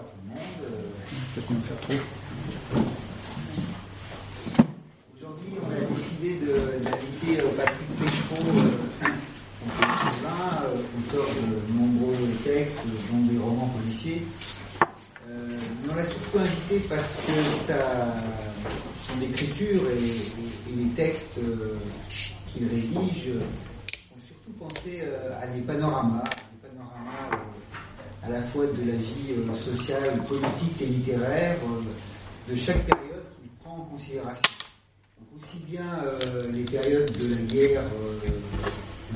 tout le monde. Aujourd'hui, on a décidé d'inviter Patrick Péchereau, écrivain, auteur de nombreux textes, dont des romans policiers. on l'a surtout invité parce que son écriture et, les textes qu'il rédige ont surtout pensé à des panoramas, fois de la vie euh, sociale, politique et littéraire euh, de chaque période qu'il prend en considération. Aussi bien euh, les périodes de la guerre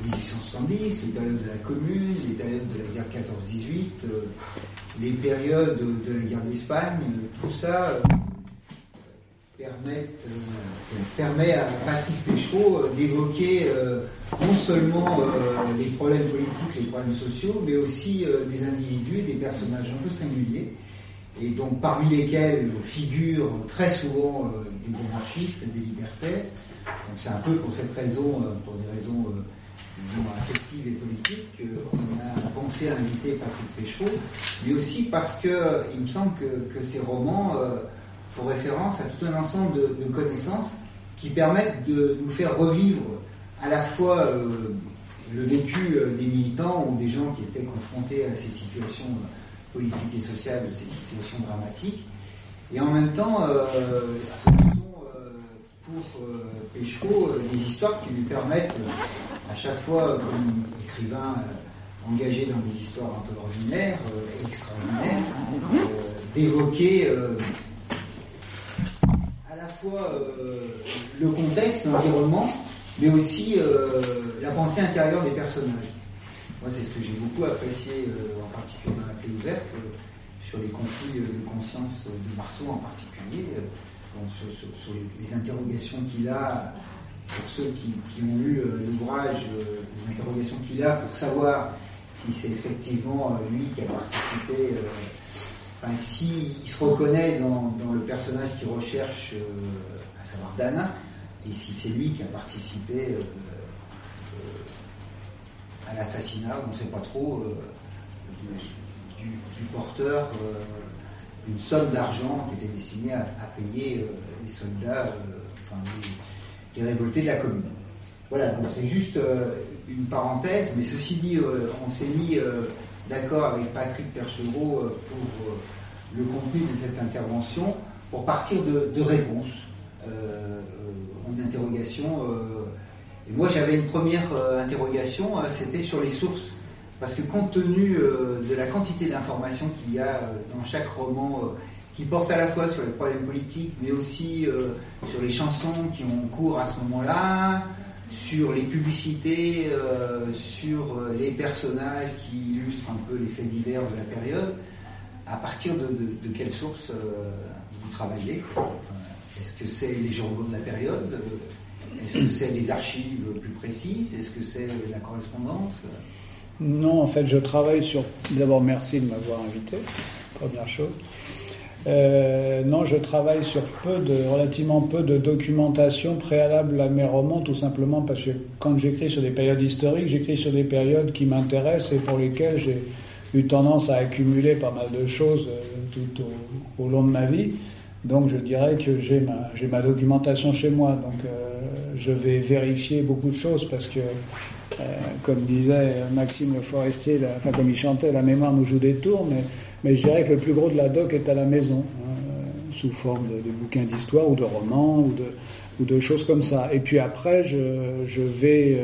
de 1870, les périodes de la Commune, les périodes de la guerre 14-18, les périodes de la guerre d'Espagne, tout ça permet, permet à Patrick Péchaud d'évoquer non seulement euh, les problèmes politiques, les problèmes sociaux, mais aussi euh, des individus, des personnages un peu singuliers, et donc parmi lesquels figurent très souvent euh, des anarchistes, des libertaires. Donc c'est un peu pour cette raison, pour des raisons disons, affectives et politiques, qu'on a pensé à inviter Patrick Péchaud, mais aussi parce que il me semble que, ces romans font référence à tout un ensemble de connaissances qui permettent de nous faire revivre à la fois euh, le vécu euh, des militants ou des gens qui étaient confrontés à ces situations euh, politiques et sociales, ces situations dramatiques, et en même temps, ce sont pour Péchaud des histoires qui lui permettent, à chaque fois, comme écrivain engagé dans des histoires un peu ordinaires, extraordinaires, d'évoquer à la fois le contexte, l'environnement, mais aussi euh, la pensée intérieure des personnages. Moi, c'est ce que j'ai beaucoup apprécié, euh, en particulier dans la clé ouverte, euh, sur les conflits de conscience de Marceau en particulier, sur, les, interrogations qu'il a, pour ceux qui, ont lu l'ouvrage, les interrogations qu'il a pour savoir si c'est effectivement lui qui a participé, enfin, s'il se reconnaît dans, dans, le personnage qu'il recherche, à savoir Dana, et si c'est lui qui a participé euh, euh, à l'assassinat, on ne sait pas trop, euh, du, porteur, une somme d'argent qui était destinée à, payer les soldats, enfin, les, révoltés de la commune. Voilà, donc c'est juste une parenthèse, mais ceci dit, on s'est mis d'accord avec Patrick Perchereau pour le contenu de cette intervention pour partir de, de réponses une interrogation. Euh, et moi, j'avais une première euh, interrogation, euh, c'était sur les sources. Parce que compte tenu de la quantité d'informations qu'il y a dans chaque roman, qui porte à la fois sur les problèmes politiques, mais aussi sur les chansons qui ont cours à ce moment-là, sur les publicités, sur les personnages qui illustrent un peu les faits divers de la période, à partir de, quelle source vous travaillez est-ce que c'est les journaux de la période Est-ce que c'est les archives plus précises Est-ce que c'est la correspondance? Non, en fait, je travaille sur. D'abord, merci de m'avoir invité, première chose. Euh, non, je travaille sur peu de, relativement peu de documentation préalable à mes romans, tout simplement parce que quand j'écris sur des périodes historiques, j'écris sur des périodes qui m'intéressent et pour lesquelles j'ai eu tendance à accumuler pas mal de choses euh, tout au long de ma vie. Donc je dirais que j'ai ma, j'ai ma documentation chez moi, donc euh, je vais vérifier beaucoup de choses parce que, euh, comme disait Maxime Le Forestier, enfin comme il chantait, la mémoire nous joue des tours, mais, mais je dirais que le plus gros de la doc est à la maison, hein, sous forme de, bouquins d'histoire ou de romans ou de, ou de choses comme ça. Et puis après, je, je vais...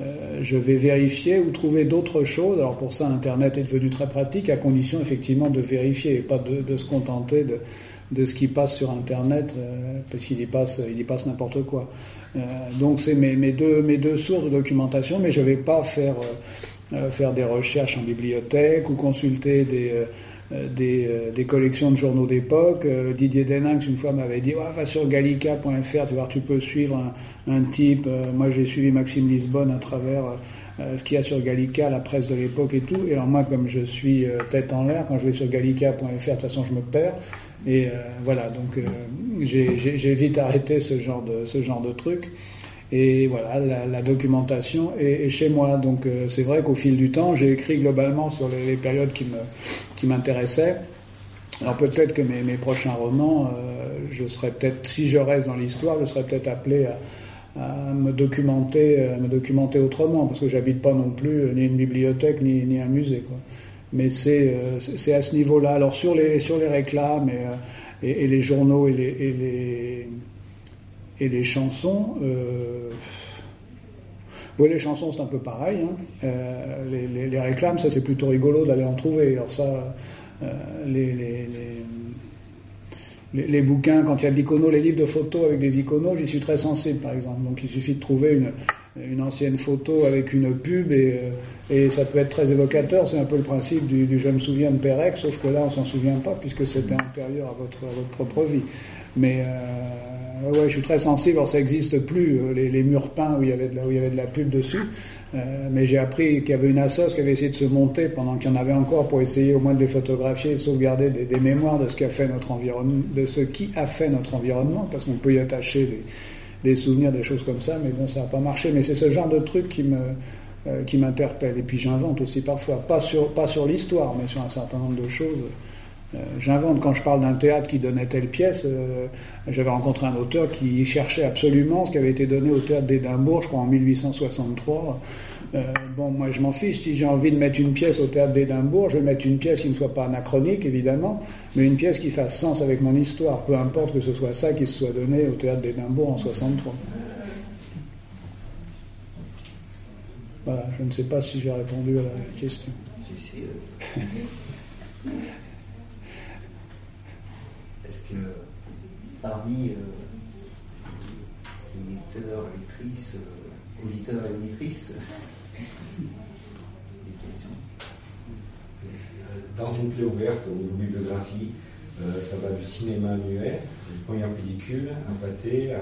Euh, je vais vérifier ou trouver d'autres choses. Alors pour ça, Internet est devenu très pratique, à condition effectivement de vérifier et pas de, de se contenter de, de ce qui passe sur Internet, euh, parce qu'il y passe, il y passe n'importe quoi. Euh, donc c'est mes, mes, deux, mes deux sources de documentation, mais je vais pas faire euh, faire des recherches en bibliothèque ou consulter des des, des, collections de journaux d'époque. Didier Deninx une fois m'avait dit va sur gallica.fr, tu tu peux suivre un, un type. moi j'ai suivi Maxime Lisbonne à travers ce qu'il y a sur Gallica, la presse de l'époque et tout. Et alors moi, comme je suis tête en l'air, quand je vais sur gallica.fr, de toute façon je me perds. Et euh, voilà, donc euh, j'ai vite arrêté ce genre de ce genre de truc. Et voilà, la, documentation est, chez moi. Donc euh, c'est vrai qu'au fil du temps, j'ai écrit globalement sur les, périodes qui me qui m'intéressaient. Alors peut-être que mes, mes, prochains romans, je serais peut-être, si je reste dans l'histoire, je serais peut-être appelé à, me documenter, me documenter autrement, parce que j'habite pas non plus ni une bibliothèque ni, ni un musée. Quoi. Mais c'est c'est à ce niveau-là. Alors sur les sur les réclames et, et les journaux et les et les, et les chansons. Euh, oui, les chansons c'est un peu pareil. Hein. Euh, les, les, réclames, ça c'est plutôt rigolo d'aller en trouver. Alors ça, euh, les, les les, les, bouquins, quand il y a de l'icono, les livres de photos avec des iconos, j'y suis très sensible par exemple. Donc il suffit de trouver une, une ancienne photo avec une pub et, euh, et ça peut être très évocateur. C'est un peu le principe du, du, je me souviens de Pérec, sauf que là on s'en souvient pas puisque c'était antérieur à votre, à votre propre vie. Mais euh, ouais, je suis très sensible. Alors ça n'existe plus euh, les, les, murs peints où il y avait de la, où il y avait de la pub dessus. Euh, mais j'ai appris qu'il y avait une assoce qui avait essayé de se monter pendant qu'il y en avait encore pour essayer au moins de les photographier et de sauvegarder des, des mémoires de ce qui a fait notre environnement, de ce qui a fait notre environnement, parce qu'on peut y attacher des, des, souvenirs, des choses comme ça. Mais bon, ça n'a pas marché. Mais c'est ce genre de truc qui me euh, qui m'interpelle. Et puis j'invente aussi parfois, pas sur pas sur l'histoire, mais sur un certain nombre de choses. Euh, J'invente quand je parle d'un théâtre qui donnait telle pièce. Euh, J'avais rencontré un auteur qui cherchait absolument ce qui avait été donné au théâtre d'Édimbourg, je crois en 1863. Euh, bon, moi je m'en fiche. Si j'ai envie de mettre une pièce au théâtre d'Édimbourg, je vais mettre une pièce qui ne soit pas anachronique, évidemment, mais une pièce qui fasse sens avec mon histoire. Peu importe que ce soit ça qui se soit donné au théâtre d'Édimbourg en 63. Voilà, je ne sais pas si j'ai répondu à la question. que parmi euh, les lecteurs, lectrices, euh, auditeurs et auditrices, des questions Dans une plaie ouverte au niveau bibliographie, euh, ça va du cinéma muet, une première pellicule, un pâté, à,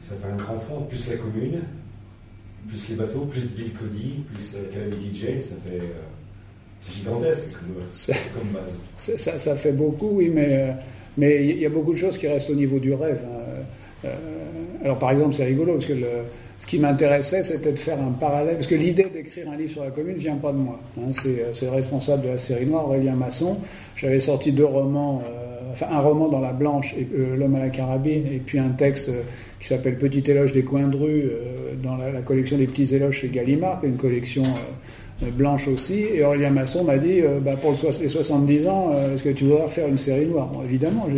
ça fait un grand fond, plus la commune, plus les bateaux, plus Bill Cody, plus euh, Calamity Jane, ça fait. Euh, c'est gigantesque comme, comme base. Ça, ça, fait beaucoup, oui, mais mais il y a beaucoup de choses qui restent au niveau du rêve. Hein. Euh, alors par exemple, c'est rigolo parce que le, ce qui m'intéressait, c'était de faire un parallèle, parce que l'idée d'écrire un livre sur la commune vient pas de moi. Hein. C'est le responsable de la série noire, Aurélien Masson. J'avais sorti deux romans, euh, enfin un roman dans la blanche, euh, L'homme à la carabine, et puis un texte euh, qui s'appelle Petit éloge des coins de rue euh, dans la, collection des petits éloges chez Gallimard, une collection euh, blanche aussi. Et Aurélien Masson m'a dit, euh, bah, pour les 70 ans, euh, est-ce que tu voudrais faire une série noire? Bon, Évidemment,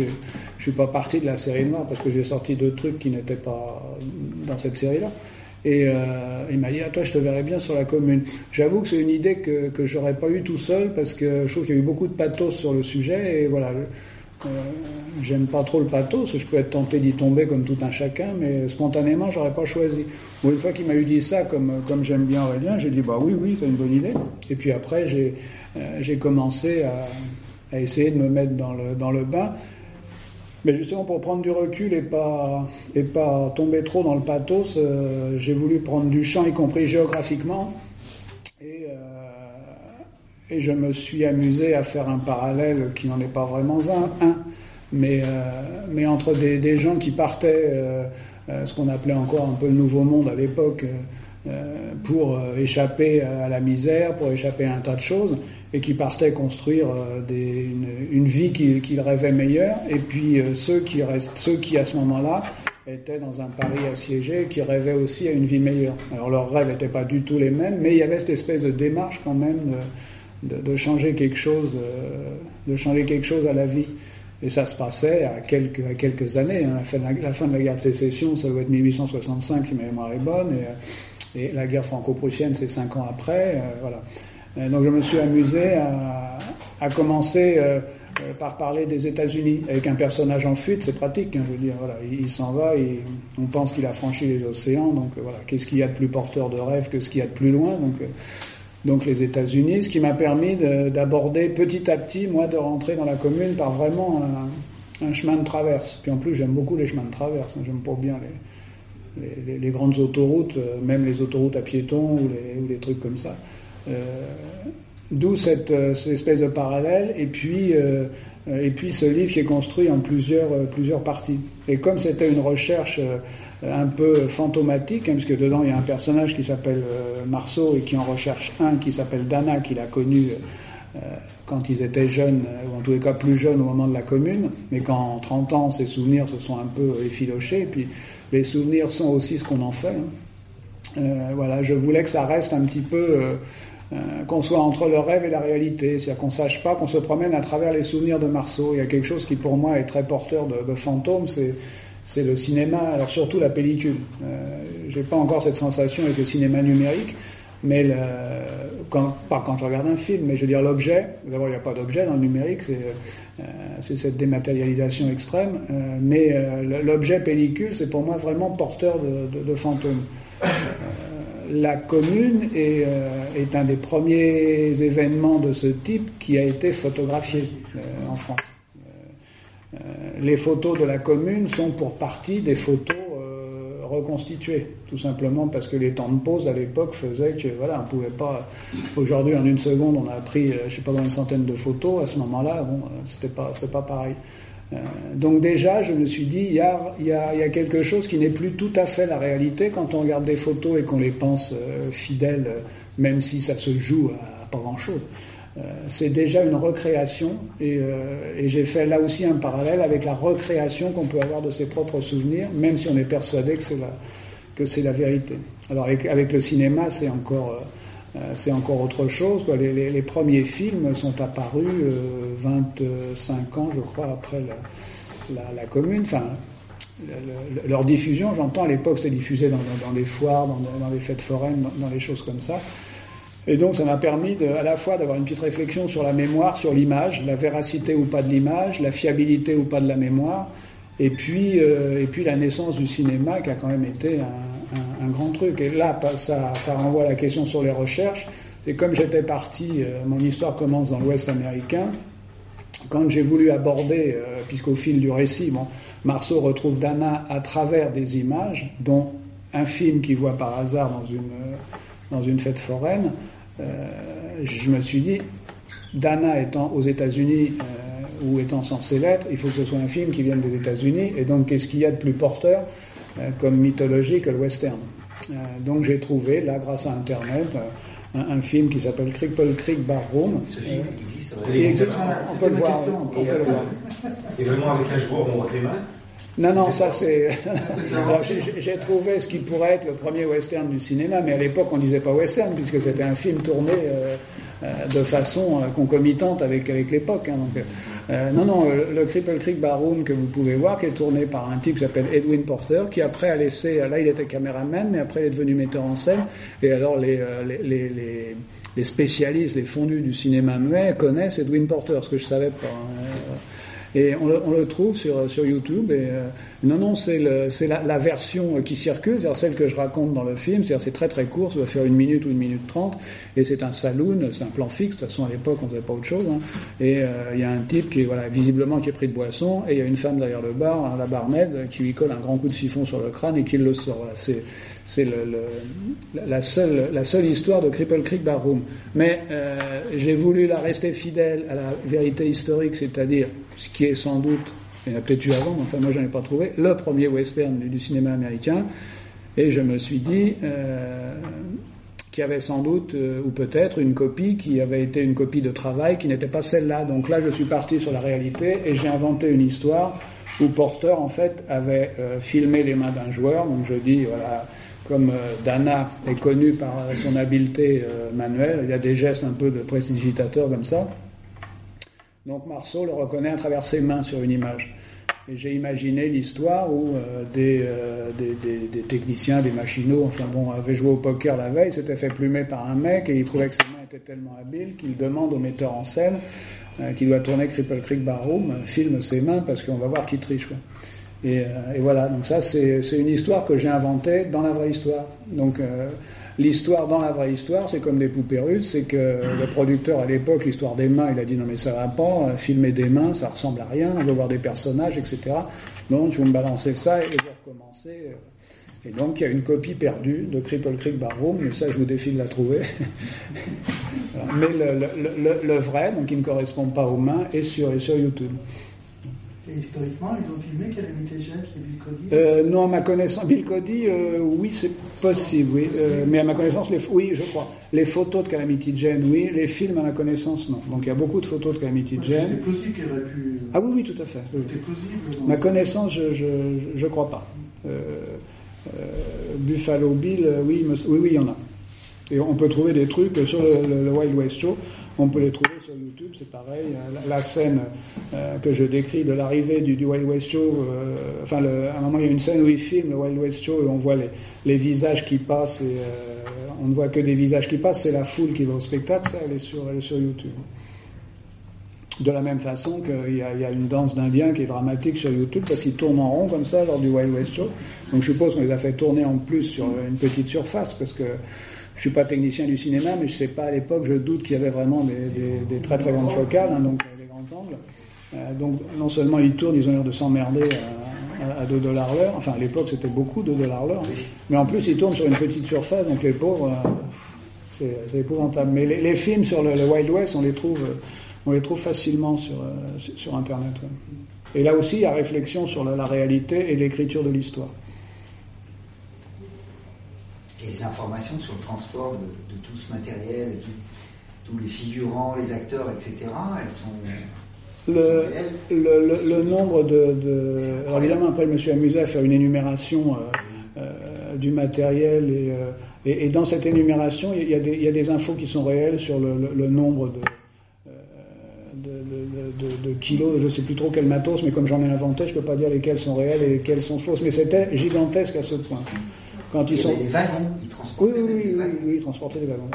je suis pas parti de la série noire parce que j'ai sorti deux trucs qui n'étaient pas dans cette série-là. Et euh, il m'a dit, ah, toi, je te verrais bien sur la commune. J'avoue que c'est une idée que, que j'aurais pas eu tout seul parce que je trouve qu'il y a eu beaucoup de pathos sur le sujet et voilà. Euh, J'aime pas trop le pathos, je peux être tenté d'y tomber comme tout un chacun, mais spontanément, j'aurais pas choisi. Bon, une fois qu'il m'a eu dit ça, comme, comme j'aime bien Aurélien, j'ai dit bah oui, oui, c'est une bonne idée. Et puis après, j'ai euh, commencé à, à, essayer de me mettre dans le, dans le bain. Mais justement, pour prendre du recul et pas, et pas tomber trop dans le pathos, euh, j'ai voulu prendre du champ, y compris géographiquement. Et, euh, et je me suis amusé à faire un parallèle qui n'en est pas vraiment un, mais, euh, mais entre des, des, gens qui partaient, euh, euh, ce qu'on appelait encore un peu le nouveau monde à l'époque, pour échapper à la misère, pour échapper à un tas de choses, et qui partaient construire des, une, une, vie qu'ils qu rêvaient meilleure, et puis ceux qui restent, ceux qui à ce moment-là étaient dans un Paris assiégé, qui rêvaient aussi à une vie meilleure. Alors leurs rêves n'étaient pas du tout les mêmes, mais il y avait cette espèce de démarche quand même de, de changer quelque chose, de changer quelque chose à la vie. Et ça se passait à quelques, à quelques années. Hein. La, fin de la, guerre de sécession, ça doit être 1865, si ma mémoire est bonne. Et, et la guerre franco-prussienne, c'est cinq ans après. Euh, voilà. Donc je me suis amusé à, à commencer euh, par parler des États-Unis avec un personnage en fuite. C'est pratique, hein, je veux dire. Voilà, il, s'en va. Et on pense qu'il a franchi les océans. Donc voilà, qu'est-ce qu'il y a de plus porteur de rêve que ce qu'il y a de plus loin Donc donc les États-Unis, ce qui m'a permis d'aborder petit à petit, moi, de rentrer dans la commune par vraiment un, chemin de traverse. Puis en plus, j'aime beaucoup les chemins de traverse. Hein. J'aime pas bien les, grandes autoroutes, euh, même les autoroutes à piétons ou les, trucs comme ça. Euh, D'où cette, euh, cette, espèce de parallèle. Et puis, et puis ce livre qui est construit en plusieurs, euh, plusieurs parties. Et comme c'était une recherche un peu fantomatique, hein, puisque dedans il y a un personnage qui s'appelle Marceau et qui en recherche un qui s'appelle Dana, qu'il a connu quand ils étaient jeunes, ou en tous les cas plus jeunes au moment de la commune, mais qu'en 30 ans, ces souvenirs se sont un peu effilochés, et puis les souvenirs sont aussi ce qu'on en fait. Hein. voilà, je voulais que ça reste un petit peu euh, qu'on soit entre le rêve et la réalité, c'est-à-dire qu'on sache pas qu'on se promène à travers les souvenirs de Marceau. Il y a quelque chose qui pour moi est très porteur de, fantômes, c'est c'est le cinéma, alors surtout la pellicule. Euh, J'ai pas encore cette sensation avec le cinéma numérique, mais le, quand, pas quand je regarde un film, mais je veux dire l'objet. D'abord, il n'y a pas d'objet dans le numérique, c'est euh, cette dématérialisation extrême, euh, mais euh, l'objet pellicule, c'est pour moi vraiment porteur de, de, de fantômes la commune est, euh, est, un des premiers événements de ce type qui a été photographié euh, en France. Euh, les photos de la commune sont pour partie des photos reconstituées, tout simplement parce que les temps de pause à l'époque faisaient que voilà, on pouvait pas. Aujourd'hui, en une seconde, on a pris, je sais pas une centaine de photos. À ce moment-là, bon, c'était pas, c'était pas pareil. Euh, donc déjà, je me suis dit, il y a, y, a, y a, quelque chose qui n'est plus tout à fait la réalité quand on regarde des photos et qu'on les pense euh, fidèles, euh, même si ça se joue à, pas grand-chose. c'est déjà une recréation et, et j'ai fait là aussi un parallèle avec la recréation qu'on peut avoir de ses propres souvenirs, même si on est persuadé que c'est la, que c'est la vérité. Alors avec, avec le cinéma, c'est encore c'est encore autre chose. Les, les, premiers films sont apparus 25 euh, ans, je crois, après la, commune. Enfin, leur diffusion, j'entends, à l'époque, c'était diffusé dans, des foires, dans, les fêtes foraines, dans, des choses comme ça. Et donc, ça m'a permis à la fois d'avoir une petite réflexion sur la mémoire, sur l'image, la véracité ou pas de l'image, la fiabilité ou pas de la mémoire, et puis, euh, et puis la naissance du cinéma qui a quand même été un, un, grand truc. Et là, ça, ça renvoie à la question sur les recherches. C'est comme j'étais parti, euh, mon histoire commence dans l'Ouest américain. Quand j'ai voulu aborder, euh, puisqu'au fil du récit, bon, Marceau retrouve Dana à travers des images, dont un film qu'il voit par hasard dans une, euh, dans une fête foraine, je me suis dit, Dana étant aux États-Unis ou étant censé l'être, il faut que ce soit un film qui vienne des États-Unis. Et donc, qu'est-ce qu'il y a de plus porteur? euh, comme mythologie que le western. Euh, donc j'ai trouvé, là, grâce à Internet, euh, un, un film qui s'appelle Cripple Creek Bar Room. Ce film existe, on, peut le voir, on peut le voir. Et vraiment avec un joueur, on voit les mains non, non, ça c'est. J'ai trouvé ce qui pourrait être le premier western du cinéma, mais à l'époque on disait pas western puisque c'était un film tourné euh, de façon concomitante avec avec l'époque. Hein, donc, euh, non, non, le, Cripple Creek Baroon que vous pouvez voir, qui est tourné par un type qui s'appelle Edwin Porter, qui après a laissé, là il était caméraman, mais après il est devenu metteur en scène. Et alors les, euh, les, les, les spécialistes, les fondus du cinéma muet connaissent Edwin Porter, ce que je savais pas. Hein. Et on le, on le, trouve sur, sur YouTube. Et euh, non, non, c'est la, la, version qui circule, c'est-à-dire celle que je raconte dans le film. C'est-à-dire c'est très très court, ça va faire une minute ou une minute trente. Et c'est un saloon, c'est un plan fixe. De toute façon, à l'époque, on faisait pas autre chose. Hein. Et euh, il y a un type qui voilà visiblement qui est pris de boisson, et il y a une femme derrière le bar, la barmaid, qui lui colle un grand coup de siphon sur le crâne et qui le sort. Voilà, c'est c'est le, le, la, seule, la seule histoire de Cripple Creek Barroom. Mais euh, j'ai voulu la rester fidèle à la vérité historique, c'est-à-dire ce qui est sans doute, il y en a peut-être eu avant, mais enfin moi j'en ai pas trouvé, le premier western du, cinéma américain. Et je me suis dit euh, qu'il y avait sans doute, euh, ou peut-être, une copie qui avait été une copie de travail qui n'était pas celle-là. Donc là je suis parti sur la réalité et j'ai inventé une histoire où Porter en fait avait euh, filmé les mains d'un joueur. Donc je dis voilà comme Dana est connu par son habileté manuelle, il y a des gestes un peu de prestidigitateur comme ça. Donc Marceau le reconnaît à travers ses mains sur une image. Et j'ai imaginé l'histoire où euh, des, des, techniciens, des machinaux, enfin bon, avaient joué au poker la veille, s'étaient fait plumer par un mec et il trouvait que ses mains étaient tellement habiles qu'il demande au metteur en scène qui doit tourner Cripple Creek Barroom, filme ses mains parce qu'on va voir qui triche. Et, euh, et, voilà, donc ça c'est une histoire que j'ai inventée dans la vraie histoire. Donc euh, l'histoire dans la vraie histoire, c'est comme des poupées russes, c'est que le producteur à l'époque, l'histoire des mains, il a dit non mais ça va pas, filmer des mains, ça ressemble à rien, on veut voir des personnages, etc. Donc je vais me balancer ça et je vais recommencer. Et donc il y a une copie perdue de Cripple Creek Barroom, mais ça je vous défie de la trouver. mais le, vrai, donc qui ne correspond pas aux mains, est sur, est sur YouTube. Et historiquement, ils ont filmé Calamity Jane c'est Bill Cody euh, Non, à ma connaissance, Bill Cody, euh, oui, c'est possible, oui. Euh, mais à ma connaissance, les, oui, je crois. Les photos de Calamity Jane, oui. Les films, à ma connaissance, non. Donc il y a beaucoup de photos de Calamity Jane. C'est plausible qu'elle aurait pu. Ah oui, oui, tout à fait. C'est plausible. Ma connaissance, je, je, je crois pas. Buffalo Bill, oui, oui, oui, il y en a. Et on peut trouver des trucs sur le Wild West Show. On peut les trouver sur YouTube, c'est pareil. La, scène euh, que je décris de l'arrivée du, Wild West Show, euh, enfin, à un moment, il y a une scène où il filme le Wild West Show et on voit les, les visages qui passent et euh, on ne voit que des visages qui passent. C'est la foule qui va au spectacle, ça, elle est sur, sur YouTube. De la même façon qu'il y, y, a une danse d'Indien qui est dramatique sur YouTube parce qu'ils tournent en rond comme ça lors du Wild West Show. Donc je suppose qu'on les a fait tourner en plus sur une petite surface parce que je suis pas technicien du cinéma, mais je sais pas à l'époque, je doute qu'il y avait vraiment des, très très grandes focales, hein, donc des grands angles. Euh, donc non seulement ils tournent, ils ont l'air de s'emmerder à, 2 dollars l'heure, enfin à l'époque c'était beaucoup 2 dollars l'heure, mais en plus ils tournent sur une petite surface, donc les pauvres, euh, c'est épouvantable. Mais les, films sur le, Wild West, on les trouve, facilement sur, euh, Internet. Et là aussi, il y a réflexion sur la réalité et l'écriture de l'histoire les informations sur le transport de, tout ce matériel, tous les figurants, les acteurs, etc., elles sont. Le, le, nombre de, Alors évidemment, après, je me suis amusé à faire une énumération euh, euh, du matériel euh, et, et, dans cette énumération, il y, a des, il y, a des, infos qui sont réelles sur le, nombre de, de, kilos, je ne sais plus trop quel matos, mais comme j'en ai inventé, je ne peux pas dire lesquels sont réels et lesquels sont fausses. Mais c'était gigantesque à ce point. Quand ils sont... Les wagons, ils transportaient oui, oui, oui, oui, ils transportaient les wagons.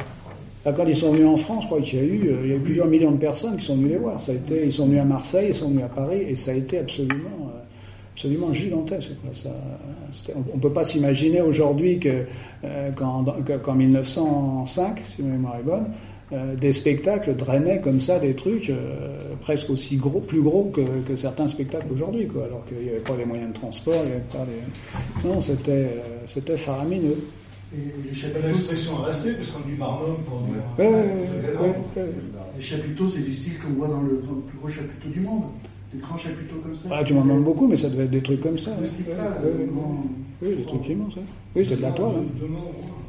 quand ils sont venus en France, je crois qu'il y a eu, euh, il y a eu plusieurs millions de personnes qui sont venues les voir. Ça a été, ils sont venus à Marseille, ils sont venus à Paris, et ça a été absolument, euh, absolument gigantesque. Ça, on ne peut pas s'imaginer aujourd'hui que, euh, qu'en, 1905, si ma mémoire est bonne, euh, des spectacles drainaient comme ça des trucs euh, presque aussi gros, plus gros que, que certains spectacles aujourd'hui, quoi. Alors qu'il n'y avait pas les moyens de transport, il n'y avait pas les... Non, c'était, euh, c'était faramineux. Et les chapiteaux... L'expression est restée, parce qu'on dit marmot pour. Ouais, ouais, ouais, les chapiteaux, c'est du style qu'on voit dans le plus gros chapiteau du monde. Des grands chapiteaux comme ça. Ah, tu m'en demandes beaucoup, mais ça devait être des trucs comme ça. Type-là, Oui, des trucs immenses. Oui, c'est de la toile. Hein.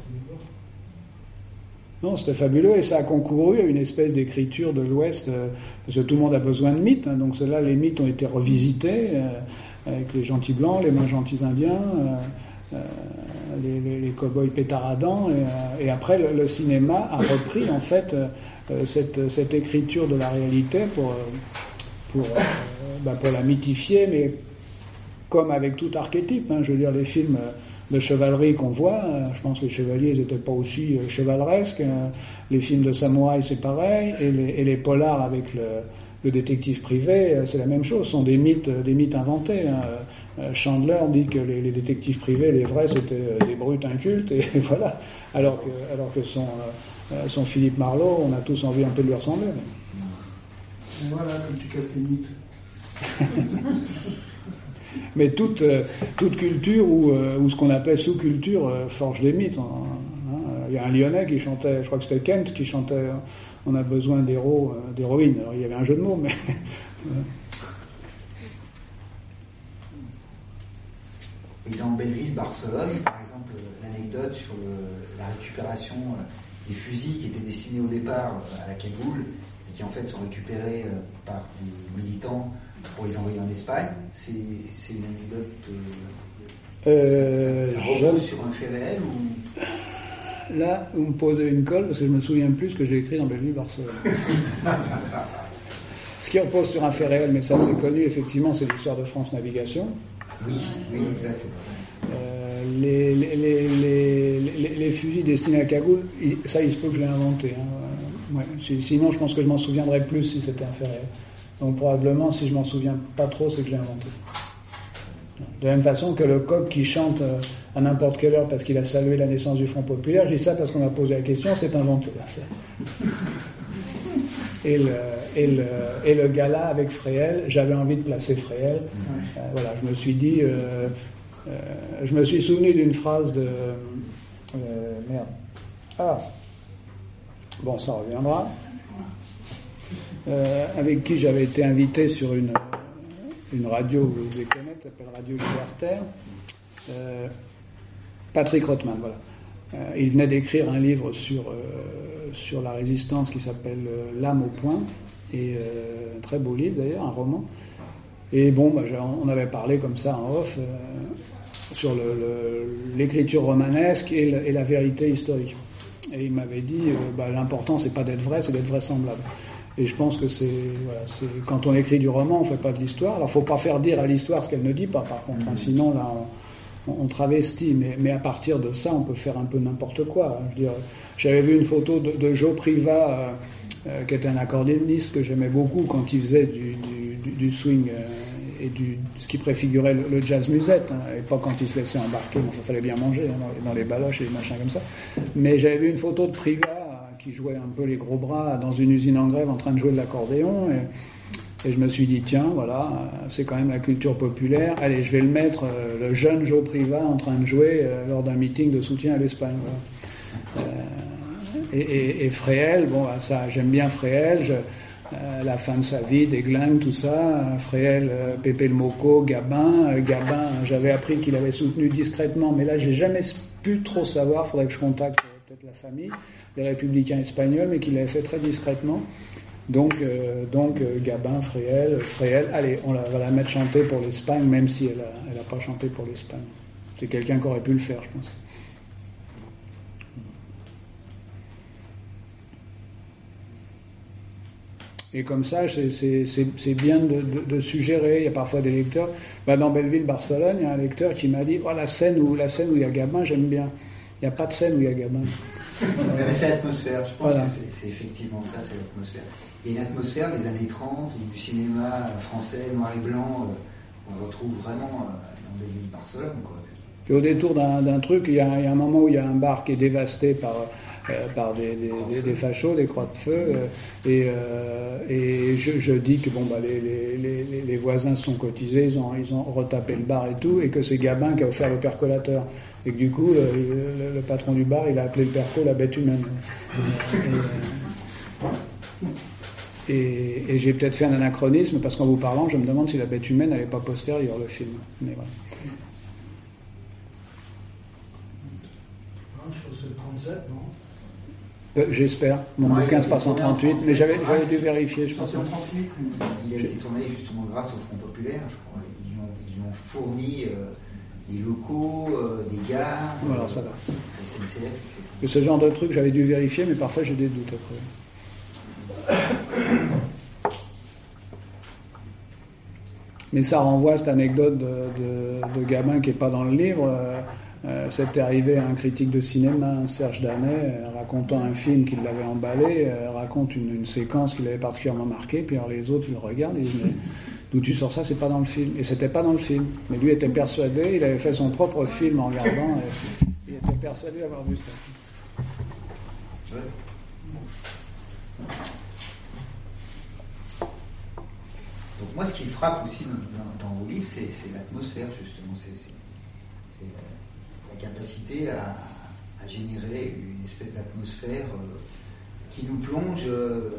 Non, c'était fabuleux et ça a concouru à une espèce d'écriture de l'Ouest, euh, parce que tout le monde a besoin de mythes, hein, donc cela, les mythes ont été revisités euh, avec les gentils blancs, les moins gentils indiens, euh, les, cow-boys pétaradants, et, après le, cinéma a repris en fait cette, écriture de la réalité bah, pour la mythifier, mais comme avec tout archétype, hein, je veux dire, les films de chevalerie qu'on voit. Euh, je pense que les chevaliers n'étaient pas aussi euh, chevaleresques. Euh, les films de samouraï, c'est pareil. Et les, et les, polars avec le, le détective privé, c'est la même chose. Ce sont des mythes, des mythes inventés. Hein. Chandler dit que les, les, détectives privés, les vrais, c'était des brutes incultes. Et voilà. Alors que, alors que son, son Philippe Marlowe, on a tous envie un peu de lui ressembler. Voilà, comme tu casses les mythes. Mais toute, euh, culture ou, euh, ou ce qu'on appelle sous-culture euh, forge des mythes. Hein, hein. Il y a un Lyonnais qui chantait, je crois que c'était Kent, qui chantait On a besoin d'héros, d'héroïnes. Il y avait un jeu de mots, mais. Et dans Belleville, Barcelone, par exemple, l'anecdote sur la récupération des fusils qui étaient destinés au départ à la Kaboul et qui en fait sont récupérés par des militants pour les envoyer en Espagne. C'est une anecdote. Euh, euh, ça, repose sur un fait réel ou? Là, vous me posez une colle parce que je me souviens plus ce que j'ai écrit dans Bellevue Barcelone. ce qui repose sur un fait réel, mais ça c'est connu, effectivement, c'est l'histoire de France Navigation. Oui, oui, ça c'est euh, les, les, les, les, fusils destinés à Cagoule, ça il se peut que je l'ai inventé. Hein. Sinon, je pense que je m'en souviendrais plus si c'était un fait réel. Donc probablement, si je m'en souviens pas trop, c'est que je l'ai inventé. De la même façon que le coq qui chante euh, à n'importe quelle heure parce qu'il a salué la naissance du Front Populaire, je dis ça parce qu'on m'a posé la question, c'est inventé. Et le, et, le, et le gala avec Fréhel, j'avais envie de placer Fréhel. Euh, voilà, je me suis dit, euh, je me suis souvenu d'une phrase de. merde. Ah, bon, ça reviendra. Euh, avec qui j'avais été invité sur une, radio, vous devez connaître, s'appelle Radio Libertaire. Euh, Patrick Rothman, voilà. Euh, il venait d'écrire un livre sur, sur la résistance qui s'appelle L'âme au point, et un très beau livre d'ailleurs, un roman. Et bon, bah, on avait parlé comme ça en off sur l'écriture romanesque et, et, la vérité historique. Et il m'avait dit, bah, l'important c'est pas d'être vrai, c'est d'être vraisemblable. Et je pense que c'est voilà, quand on écrit du roman, on fait pas de l'histoire. Alors, faut pas faire dire à l'histoire ce qu'elle ne dit pas, par contre. Hein. Mm. sinon, là, on, on travestit. Mais, mais, à partir de ça, on peut faire un peu n'importe quoi. Dire, j'avais vu une photo de, de Joe Priva, euh, euh, qui était un accordéoniste que j'aimais beaucoup quand il faisait du, du, du swing euh, et du ce qui préfigurait le, jazz musette, hein, et pas quand il se laissait embarquer. Bon, il fallait bien manger hein, dans, dans, les baloches et les machins comme ça. Mais j'avais vu une photo de Priva qui jouait un peu les gros bras dans une usine en grève en train de jouer de l'accordéon. Et, je me suis dit, tiens, voilà, c'est quand même la culture populaire. Allez, je vais le mettre, euh, le jeune Joe Priva en train de jouer euh, lors d'un meeting de soutien à l'Espagne. Euh, et, et, bon, bah, ça, j'aime bien Fréhel. la fin de sa vie, des glingues, tout ça. Fréhel, Pépé le Moco, Gabin. Gabin, j'avais appris qu'il avait soutenu discrètement, mais là, j'ai jamais pu trop savoir. Faudrait que je contacte peut-être la famille des républicains espagnols, mais qu'il l'avait fait très discrètement. Donc, euh, donc euh, Gabin, Fréhel, Fréhel, allez, on va la mettre chanter pour l'Espagne, même si elle n'a elle a pas chanté pour l'Espagne. C'est quelqu'un qui aurait pu le faire, je pense. Et comme ça, c'est bien de, de, suggérer. Il y a parfois des lecteurs. Bah, dans Belleville, Barcelone, il y a un lecteur qui m'a dit oh, la scène où la scène où il y a Gabin, j'aime bien. Il n'y a pas de scène où il y a Gabin. Mais c'est l'atmosphère, je pense que c'est effectivement ça, c'est l'atmosphère. Il y a une atmosphère des années 30, du cinéma français, noir et blanc, euh, on retrouve vraiment euh, dans des villes Barcelone. Quoi. Et au détour d'un truc, il y, a, il y, a, un moment où il y a un bar qui est dévasté par, euh, par des, des, des, des, fachos, des croix de feu, et, et je, je, dis que bon, bah, les, les, les, voisins sont cotisés, ils ont, ils ont retapé le bar et tout, et que c'est Gabin qui a offert le percolateur. Et que du coup, le, patron du bar, il a appelé le perco la bête humaine. Et, et, j'ai peut-être fait un anachronisme parce qu'en vous parlant, je me demande si la bête humaine n'allait pas postérieure le film. Mais voilà. Euh, J'espère. Mon ouais, bouquin se passe en 38, mais j'avais dû vérifier, je pense. En 38, il a été tourné justement grâce au Front Populaire, je crois. Ils ont, ils ont fourni euh, des locaux, euh, des gares. Voilà, ça va. Et ce genre de truc, j'avais dû vérifier, mais parfois j'ai des doutes après. Mais ça renvoie à cette anecdote de, de, de gamin qui n'est pas dans le livre. Euh, C'était arrivé à un critique de cinéma, Serge Danet, euh, racontant un film qui l'avait emballé, euh, raconte une, une séquence qui l'avait particulièrement marqué, puis alors les autres ils le regardent et ils disent D'où tu sors ça, c'est pas dans le film. Et c'était pas dans le film. Mais lui était persuadé, il avait fait son propre film en regardant, et il était persuadé d'avoir vu ça. Donc moi, ce qui frappe aussi dans, vos livres, c'est l'atmosphère, justement. C'est la, capacité à, générer une espèce d'atmosphère euh, qui nous plonge euh,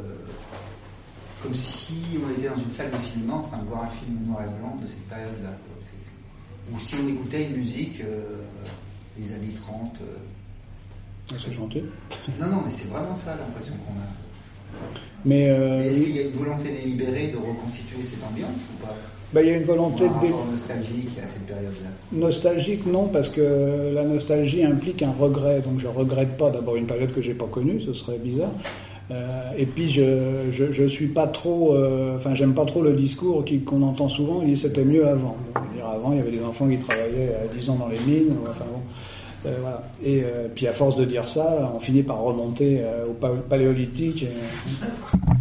comme si on était dans une salle de cinéma en train de voir un film noir et blanc de cette période-là. Ou si on écoutait une musique euh, des années 30. Euh. Ah, c'est gentil. Non, non, mais c'est vraiment ça l'impression qu'on a. Mais euh, est-ce qu'il y a une volonté délibérée de reconstituer cette ambiance ou pas? Bah, il y a une volonté de... nostalgique à cette période-là. Nostalgique, non, parce que la nostalgie implique un regret. Donc je regrette pas d'abord une période que j'ai pas connue, ce serait bizarre. Euh, et puis je, je, suis pas trop, euh, enfin j'aime pas trop le discours qu'on entend souvent. Il dit c'était mieux avant. dire avant il y avait des enfants qui travaillaient à 10 ans dans les mines. Enfin bon, euh, voilà. Et euh, puis à force de dire ça, on finit par remonter euh, au paléolithique.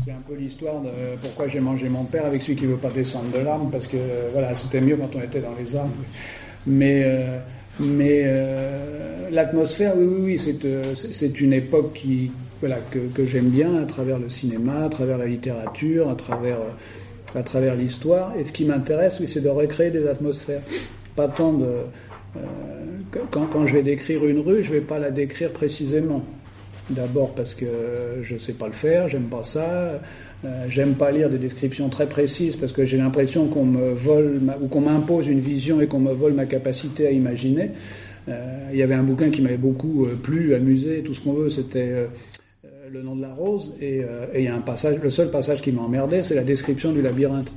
C'est un peu l'histoire de pourquoi j'ai mangé mon père avec celui qui veut pas descendre de l'arme parce que voilà c'était mieux quand on était dans les arbres. Mais mais l'atmosphère, oui, oui, oui, c'est une époque qui voilà, que, que j'aime bien à travers le cinéma, à travers la littérature, à travers, à travers l'histoire. Et ce qui m'intéresse, oui, c'est de recréer des atmosphères. Pas tant de. Euh, quand, quand, je vais décrire une rue, je vais pas la décrire précisément. D'abord parce que je sais pas le faire, j'aime pas ça. Euh, j'aime pas lire des descriptions très précises parce que j'ai l'impression qu'on me vole ou qu'on m'impose une vision et qu'on me vole ma capacité à imaginer. Euh, il y avait un bouquin qui m'avait beaucoup euh, plu, amusé, tout ce qu'on veut, c'était le nom de la rose. Et il y a un passage, le seul passage qui m'emmerdait, c'est la description du labyrinthe.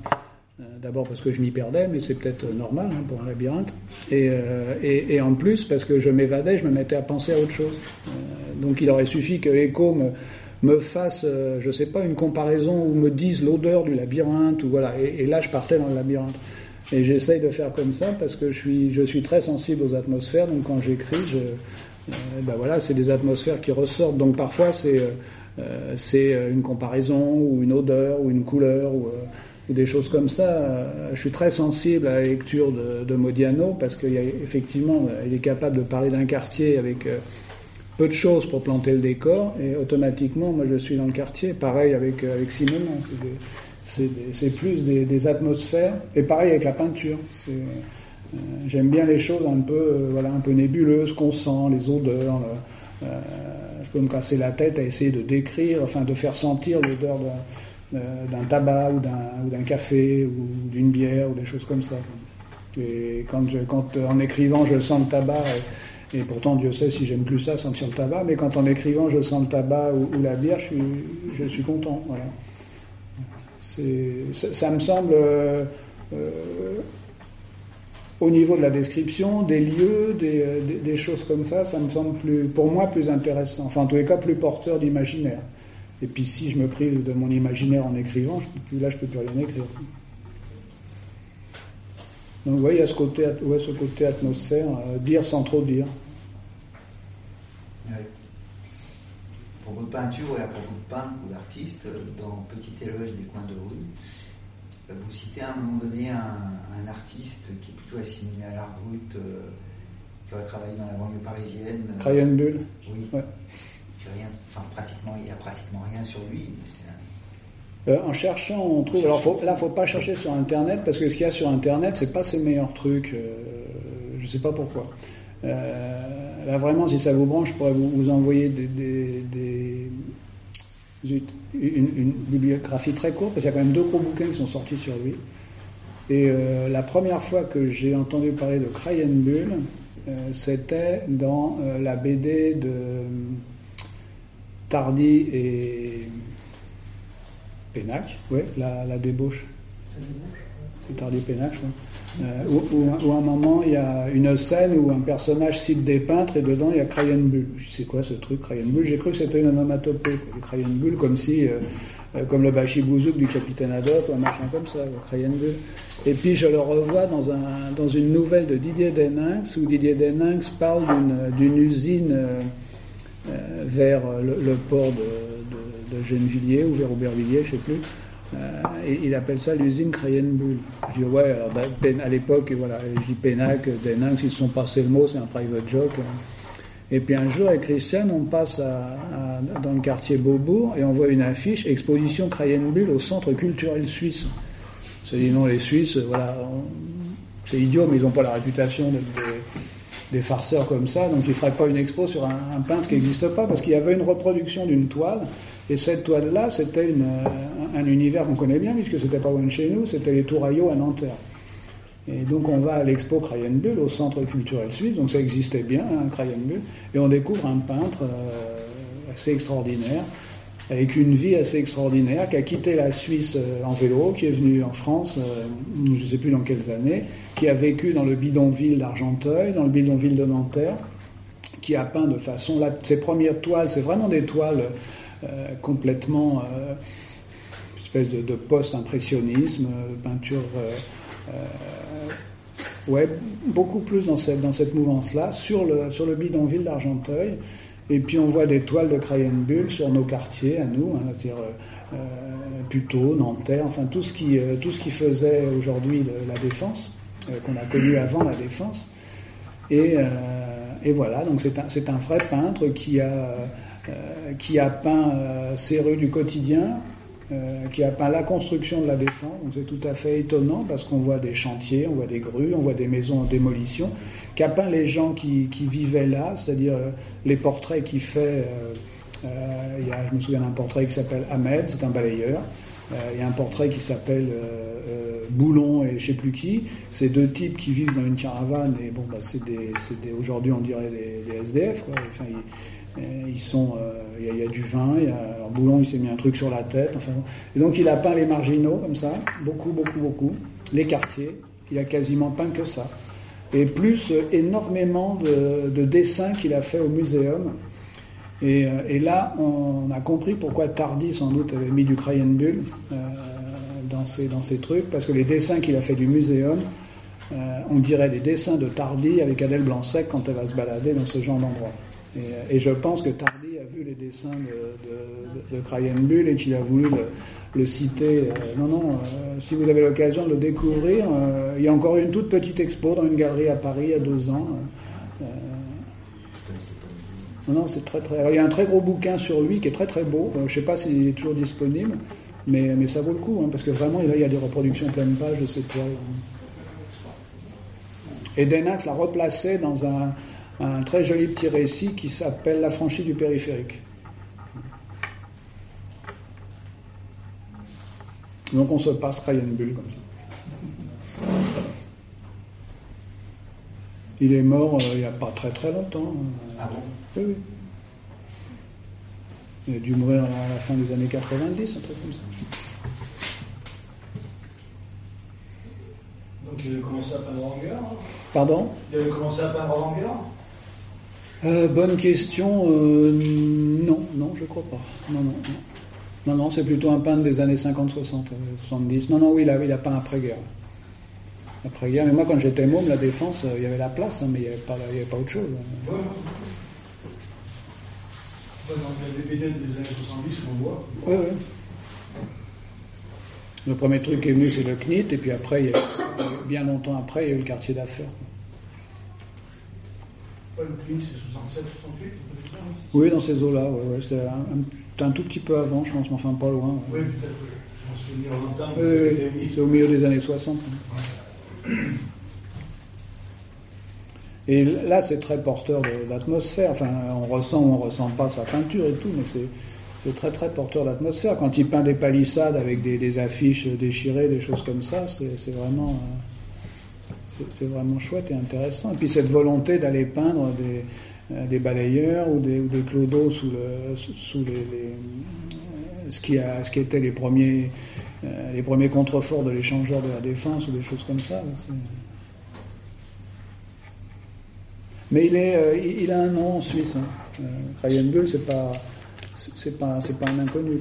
D'abord parce que je m'y perdais, mais c'est peut-être normal hein, pour un labyrinthe. Et, en plus parce que je m'évadais, je me mettais à penser à autre chose. donc il aurait suffi que Echo me, fasse, euh, je sais pas, une comparaison ou me dise l'odeur du labyrinthe ou voilà. Et, là, je partais dans le labyrinthe. Et j'essaye de faire comme ça parce que je suis, je suis très sensible aux atmosphères. Donc quand j'écris, je, euh, ben voilà, c'est des atmosphères qui ressortent. Donc parfois c'est euh, c'est une comparaison ou une odeur ou une couleur ou, des choses comme ça. Je suis très sensible à la lecture de, Modiano parce qu'il y a effectivement, il est capable de parler d'un quartier avec peu de choses pour planter le décor et automatiquement, moi je suis dans le quartier. Pareil avec, euh, avec Simon, c'est plus des, atmosphères. Et pareil avec la peinture. Euh, j'aime bien les choses un peu, euh, voilà, un peu nébuleuses, qu'on sent, les odeurs. je peux me casser la tête à essayer de décrire, enfin de faire sentir l'odeur d'un tabac ou d'un café ou d'une bière ou des choses comme ça. Et quand, quand en écrivant je sens le tabac et pourtant, Dieu sait si j'aime plus ça, sentir le tabac, mais quand en écrivant je sens le tabac ou, la bière, je suis, je suis content. Voilà. Ça, ça, me semble, euh, euh, au niveau de la description, des lieux, des, des, choses comme ça, ça me semble plus, pour moi plus intéressant. Enfin, en tous les cas, plus porteur d'imaginaire. Et puis, si je me prive de mon imaginaire en écrivant, je peux plus, là, je peux plus rien écrire. Donc vous voyez, il y a ce côté, ouais, ce côté atmosphère, euh, dire sans trop dire. Pour votre peinture, il y a beaucoup de peintres ou d'artistes, euh, dans Petit éloge des coins de rue, euh, vous citez à un moment donné un, artiste qui est plutôt assimilé à l'art brut, qui aurait travaillé dans la banlieue parisienne. Crayon Bull Oui. Rien, enfin, pratiquement, il n'y a pratiquement rien sur lui, mais euh, en cherchant, on trouve. Alors faut, là, faut pas chercher sur Internet parce que ce qu'il y a sur Internet, c'est pas ses meilleurs trucs. Euh, je sais pas pourquoi. Euh, là, vraiment, si ça vous branche, je pourrais vous, envoyer des, une, bibliographie très courte parce qu'il y a quand même deux gros bouquins qui sont sortis sur lui. Et la première fois que j'ai entendu parler de Crayon Bull, c'était dans la BD de Tardy et Pénac, ouais, la débauche. C'est Tardy Pénac, euh, où, à un moment, il y a une scène où un personnage cite des peintres et dedans, il y a Crayon Bull. Je sais quoi ce truc, Crayon Bull? J'ai cru que c'était une onomatopée. Crayon Bull, comme si, euh, euh, comme le Bachibouzouk du capitaine Haddock ou un machin comme ça, Crayon Bull. Et puis je le revois dans, un, dans une nouvelle de Didier Deninx, où Didier Deninx parle d'une usine vers le, port de de Gennevilliers ou vers Aubervilliers, je sais plus. Euh, et il appelle ça l'usine Crayon-Bull. Je dis ouais, ben, à l'époque, voilà, je dis Pénac, Deninx, ils se sont passés le mot, c'est un private joke. Et puis un jour, avec Christian, on passe dans le quartier Beaubourg et on voit une affiche exposition Crayon-Bull au centre culturel suisse. C'est dit non, les Suisses, voilà, c'est idiot, mais ils n'ont pas la réputation de, des farceurs comme ça, donc ils ne feraient pas une expo sur un peintre qui n'existe pas, parce qu'il y avait une reproduction d'une toile et cette toile-là, c'était euh, un, univers qu'on connaît bien, puisque c'était pas loin de chez nous, c'était les Touraillots à Nanterre. Et donc on va à l'expo Bull au centre culturel suisse, donc ça existait bien, hein, Bull, et on découvre un peintre euh, assez extraordinaire, avec une vie assez extraordinaire, qui a quitté la Suisse euh, en vélo, qui est venu en France, je ne sais plus dans quelles années, qui a vécu dans le bidonville d'Argenteuil, dans le bidonville de Nanterre, qui a peint de façon, là, ses premières toiles, c'est vraiment des toiles euh, complètement euh, espèce de, post-impressionnisme, euh, peinture ouais, beaucoup plus dans cette, dans cette mouvance-là, sur le, sur le bidonville d'Argenteuil. Et puis on voit des toiles de Crayon Bull sur nos quartiers, à nous, hein, c'est-à-dire euh, Puteaux, Nanterre, enfin tout ce qui, tout ce qui faisait aujourd'hui la défense, qu'on a connu avant la défense. Et, et voilà, donc c'est un, un vrai peintre qui a euh, qui a peint euh, ces rues du quotidien, euh, qui a peint la construction de la défense. C'est tout à fait étonnant parce qu'on voit des chantiers, on voit des grues, on voit des maisons en démolition, qui a peint les gens qui, vivaient là, c'est-à-dire les portraits qu'il fait Euh, il y a, je me souviens d'un portrait qui s'appelle Ahmed, c'est un balayeur. Euh, il y a un portrait qui s'appelle euh, euh, Boulon et je sais plus qui. C'est deux types qui vivent dans une caravane et bon, bah, c'est des, aujourd'hui on dirait des, des SDF. Quoi. Enfin, euh, il y, a- du vin. Boulon, il s'est mis un truc sur la tête. Enfin, et donc il a peint les marginaux comme ça, beaucoup, beaucoup, beaucoup. Les quartiers, il a quasiment peint que ça. Et plus euh, énormément de, de dessins qu'il a fait au muséum. Et, euh, et là, on a compris pourquoi Tardy, sans doute, avait mis du Crayon Bull dans, ses, trucs, parce que les dessins qu'il a fait du muséum, on dirait des dessins de Tardy avec Adèle Blanc-Sec quand elle va se balader dans ce genre d'endroit. Et, euh, et je pense que Tardy a vu les dessins de, de, de et qu'il a voulu le, citer. Euh, non, non, euh, si vous avez l'occasion de le découvrir, il y a encore une toute petite expo dans une galerie à Paris il y a deux ans. Non, non, c'est très très. Alors, il y a un très gros bouquin sur lui qui est très très beau. Je sais pas s'il est toujours disponible, mais, mais ça vaut le coup, hein, parce que vraiment, il y a des reproductions pleine page de ces toiles. Et Denax l'a replacé dans un, un très joli petit récit qui s'appelle La franchise du périphérique. Donc on se passe Crayon Bull comme ça. Il est mort euh, il n'y a pas très très longtemps. Ah bon? Oui, oui. Il a dû mourir à la fin des années 90, un truc comme ça. Donc il avait commencé à peindre en hein Pardon? Il avait commencé à peindre en hangar Euh, Bonne question. euh, non, non, je crois pas. Non, non, non. Non, non, c'est plutôt un peintre des années 50, 60, euh, 70. Non, non, oui, il a, il a peint après-guerre. Après-guerre. Mais moi, quand j'étais môme, la défense, euh, il y avait la place, hein, mais il n'y avait, pas- avait autre chose. Ouais. Ouais, y a des années 70 qu'on voit. Oui, oui. Le premier truc qui est venu, c'est le CNIT, et puis après, il y a, bien longtemps après, il y a eu le quartier d'affaires. Ouais, le clip c'est 67, 68, on peut dire, hein. Oui, dans ces eaux-là, ouais, ouais, c'était un, un tout petit peu avant, je pense, mais enfin pas loin. ouais. Oui, peut-être, je m'en souviens. Oui, oui, c'est au milieu des années 60. Et là, c'est très porteur d'atmosphère. Enfin, on ressent ou on ressent pas sa peinture et tout, mais c'est c'est très très porteur d'atmosphère. Quand il peint des palissades avec des, des affiches déchirées, des choses comme ça, c'est c'est vraiment euh, c'est- vraiment chouette et intéressant. Et puis cette volonté d'aller peindre des, euh, balayeurs ou des, clodos sous, le, sous- les, euh, ce, qui a, ce qui était les premiers, euh, les premiers contreforts de l'échangeur de la défense ou des choses comme ça. Mais il, est, il a un nom en Suisse. Hein. C'est pas, c'est- pas, pas un inconnu.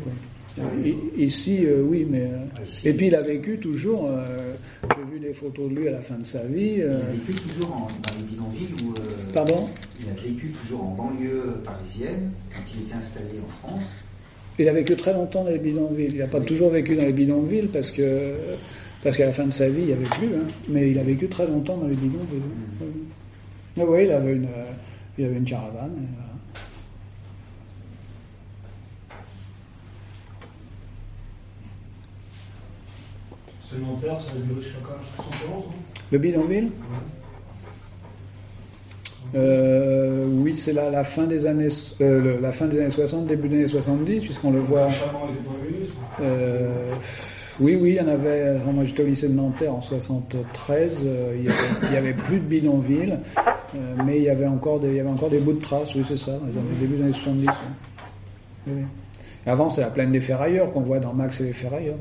Ici, euh, oui, mais. euh, Ah, et puis il a vécu toujours. euh, J'ai vu des photos de lui à la fin de sa vie. Il a vécu toujours en, dans les bidonvilles où. Pardon? Il a vécu toujours en banlieue parisienne quand il était installé en France. Il a vécu très longtemps dans les bidonvilles. Il n'a pas toujours vécu dans les bidonvilles parce que parce qu'à la fin de sa vie, il n'y avait plus. Hein. Mais il a vécu très longtemps dans les bidonvilles. Oui, oui. Ah oui, il avait une, il avait une caravane. Et voilà. C'est Nanterre, ça a duré jusqu'à quand Jusqu'à 71, hein Le bidonville euh, Oui, c'est la, la fin des années euh, la fin des années 60, début des années 70, puisqu'on le voit. Euh, oui, oui, il y en avait. Moi, j'étais au lycée de Nanterre en 73. euh, il, y avait, il y avait plus de bidonvilles, euh, mais il y avait encore des, il y avait encore des bouts de traces. Oui, c'est ça, les début des années 70. ouais. Oui, oui. Et avant, c'était la plaine des ferrailleurs qu'on voit dans Max et les ferrailleurs,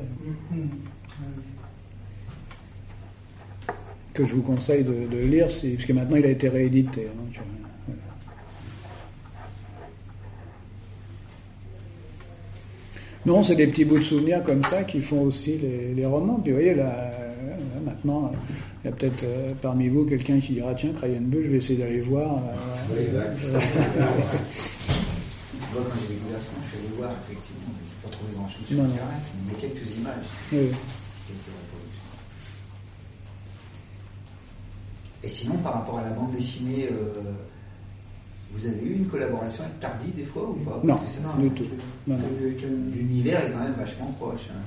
que je vous conseille de, de lire, si- parce que maintenant, il a été réédité. hein, donc, euh, ouais. Non, c'est des petits bouts de souvenirs comme ça qui font aussi les, les romans. Puis vous voyez, là, euh, là, maintenant, euh, il y a peut-être euh, parmi vous quelqu'un qui dira Tiens, Crayon Bull, je vais essayer d'aller voir. euh, exact. Moi, quand j'ai découvert ça, je suis allé voir, effectivement. Je n'ai pas trouvé grand-chose sur Non. Internet, mais quelques images, oui. quelques reproductions. Et sinon, par rapport à la bande dessinée, euh, vous avez eu une collaboration avec Tardy des fois ou pas? Non, Parce que c'est du tout. L'univers est quand même vachement proche. hein.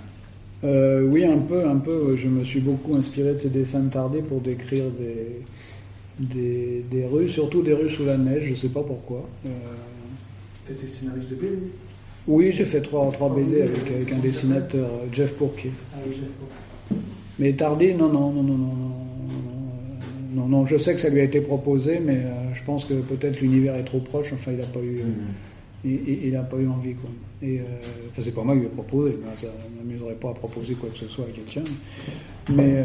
Euh, oui, un peu, un peu. Je me suis beaucoup inspiré de ces dessins de Tardy pour décrire des, des, des rues, surtout des rues sous la neige. Je sais pas pourquoi. Euh, Tu étais scénariste de BD. Oui, j'ai fait trois, trois BD avec, avec un dessinateur, euh, Jeff Pourquier. Ah oui, pas. Mais Tardy, non, non, non, non, non, non, non, non, je sais que ça lui a été proposé, mais euh, je pense que peut-être l'univers est trop proche, enfin, il n'a pas eu, euh, il, il- il a pas eu envie, quoi. Et, euh, enfin, c'est pas moi qui lui ai proposé, moi, ça m'amuserait pas à proposer quoi que ce soit à quelqu'un. Mais, euh,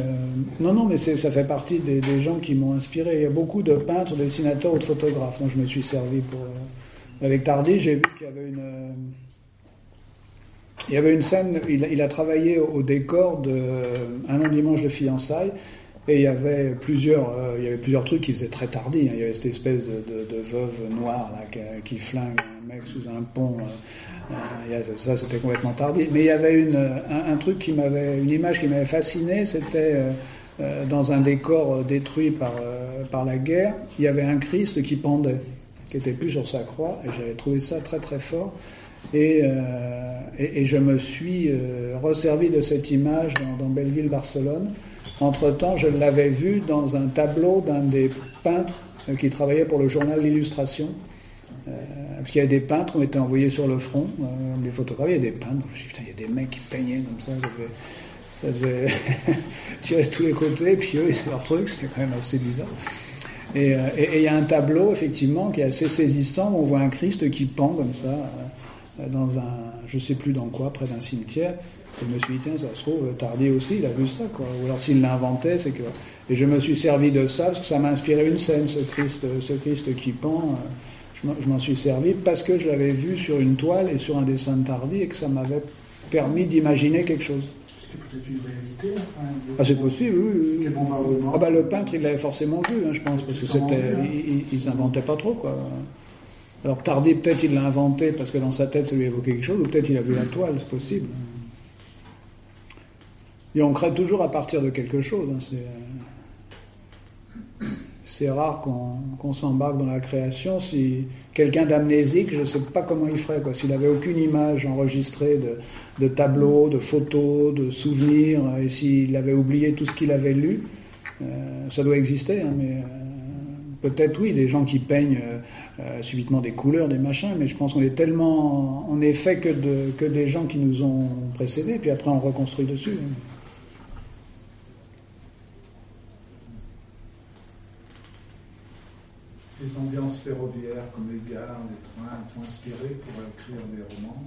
non, non, mais ça fait partie des, des gens qui m'ont inspiré. Il y a beaucoup de peintres, de dessinateurs ou de photographes dont je me suis servi pour, avec Tardy, j'ai vu qu'il y avait une, il y avait une scène, il, a- il a travaillé au, au décor de Un long dimanche de fiançailles, et il y avait plusieurs, euh, il y avait plusieurs trucs qui faisaient très tardi. hein. Il y avait cette espèce de, veuve noire là, qui, qui flingue un mec sous un pont. euh, euh, ça, c'était complètement tardi. Mais il y avait une, euh, un, truc qui m'avait, une image qui m'avait fasciné. C'était euh, euh, dans un décor euh, détruit par euh, par la guerre. Il y avait un Christ qui pendait, qui était plus sur sa croix, et j'avais trouvé ça très très fort. Et, euh, et, je me suis euh, resservi de cette image dans, dans Belleville, Barcelone. Entre-temps, je l'avais vu dans un tableau d'un des peintres euh, qui travaillait pour le journal L'Illustration. Euh, parce qu'il y avait des peintres qui ont été envoyés sur le front, euh, des photographes, il y a des peintres. Je me suis dit, putain, il y a des mecs qui peignaient comme ça, ça devait, ça devait tirer de tous les côtés, puis eux, c'est leur truc, c'était quand même assez bizarre. Et euh, et- il y a un tableau, effectivement, qui est assez saisissant, où on voit un Christ qui pend comme ça, dans un, je sais plus dans quoi, près d'un cimetière. Et je me suis dit, tiens, ça se trouve, Tardy aussi, il a vu ça, quoi. Ou alors s'il l'a inventé, c'est que... Et je me suis servi de ça, parce que ça m'a inspiré une scène, ce Christ, ce Christ qui pend. euh, je m'en- suis servi parce que je l'avais vu sur une toile et sur un dessin de Tardy, et que ça m'avait permis d'imaginer quelque chose. C'était peut-être une réalité. De- Ah, c'est possible, oui, oui, bombardements. Ah bah le peintre, il l'avait forcément vu, hein, je pense, parce que c'était, hein. ils, ils s'inventaient pas trop, quoi. Alors Tardy, peut-être il l'a inventé parce que dans sa tête, ça lui évoquait quelque chose, ou peut-être il a vu la toile, c'est possible. Et on crée toujours à partir de quelque chose. hein, c'est, euh, c'est rare qu'on, s'embarque dans la création. Si quelqu'un d'amnésique, je ne sais pas comment il ferait. Quoi. S'il avait aucune image enregistrée de, de tableaux, de photos, de souvenirs, et s'il avait oublié tout ce qu'il avait lu, euh, ça doit exister, hein, mais euh, peut-être oui, des gens qui peignent euh, euh, subitement des couleurs, des machins, mais je pense qu'on est tellement, on est fait que des gens qui nous ont précédés, puis après on reconstruit dessus. hein. Les ambiances ferroviaires comme les gares, les trains, t'ont inspiré pour écrire des romans.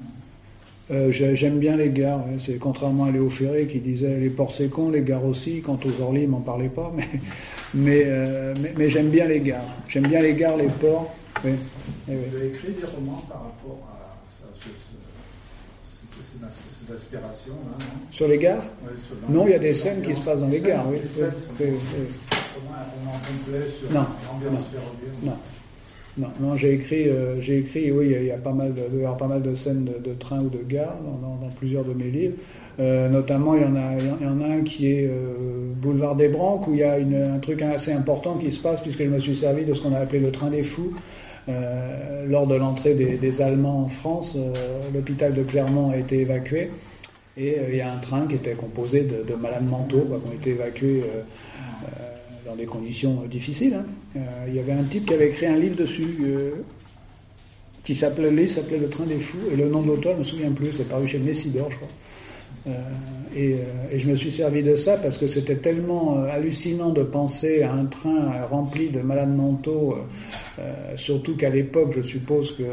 Euh, j'ai- J'aime bien les gares, ouais. c'est contrairement à Léo Ferré qui disait les ports c'est con, les gares aussi. Quant aux Orly, il m'en parlait pas, mais mais, euh, mais, mais j'aime bien les gares. J'aime bien les gares, les ports. Oui. Oui. Vous avez écrit des romans par rapport à ça, ce- ce- cette- aspiration là, non? Sur les gares? Ouais, sur Non, il y a des scènes qui se passent dans les gares, oui. Un roman complet sur Non, l'ambiance non, ferroviaire Non, non, non j'ai écrit, euh, j'ai écrit, oui, il y a- y, a pas mal, de, il y avoir pas mal de scènes de, de train ou de gare dans, dans- dans plusieurs de mes livres. Euh, notamment, il y en a, il y en a un qui est euh, Boulevard des Branques où il y a une, un truc assez important qui se passe puisque je me suis servi de ce qu'on a appelé le train des fous. Lors de l'entrée des, des Allemands en France, l'hôpital de Clermont a été évacué et il y a un train qui était composé de, de malades mentaux quoi, qui ont été évacués dans des conditions difficiles. hein. Euh, il y avait un type qui avait écrit un livre dessus euh, qui s'appelait, s'appelait Le Train des Fous et le nom de l'auteur, je me souviens plus, c'était paru chez Messidor, je crois. Euh, et, je me suis servi de ça parce que c'était tellement hallucinant de penser à un train rempli de malades mentaux, surtout qu'à l'époque, je suppose que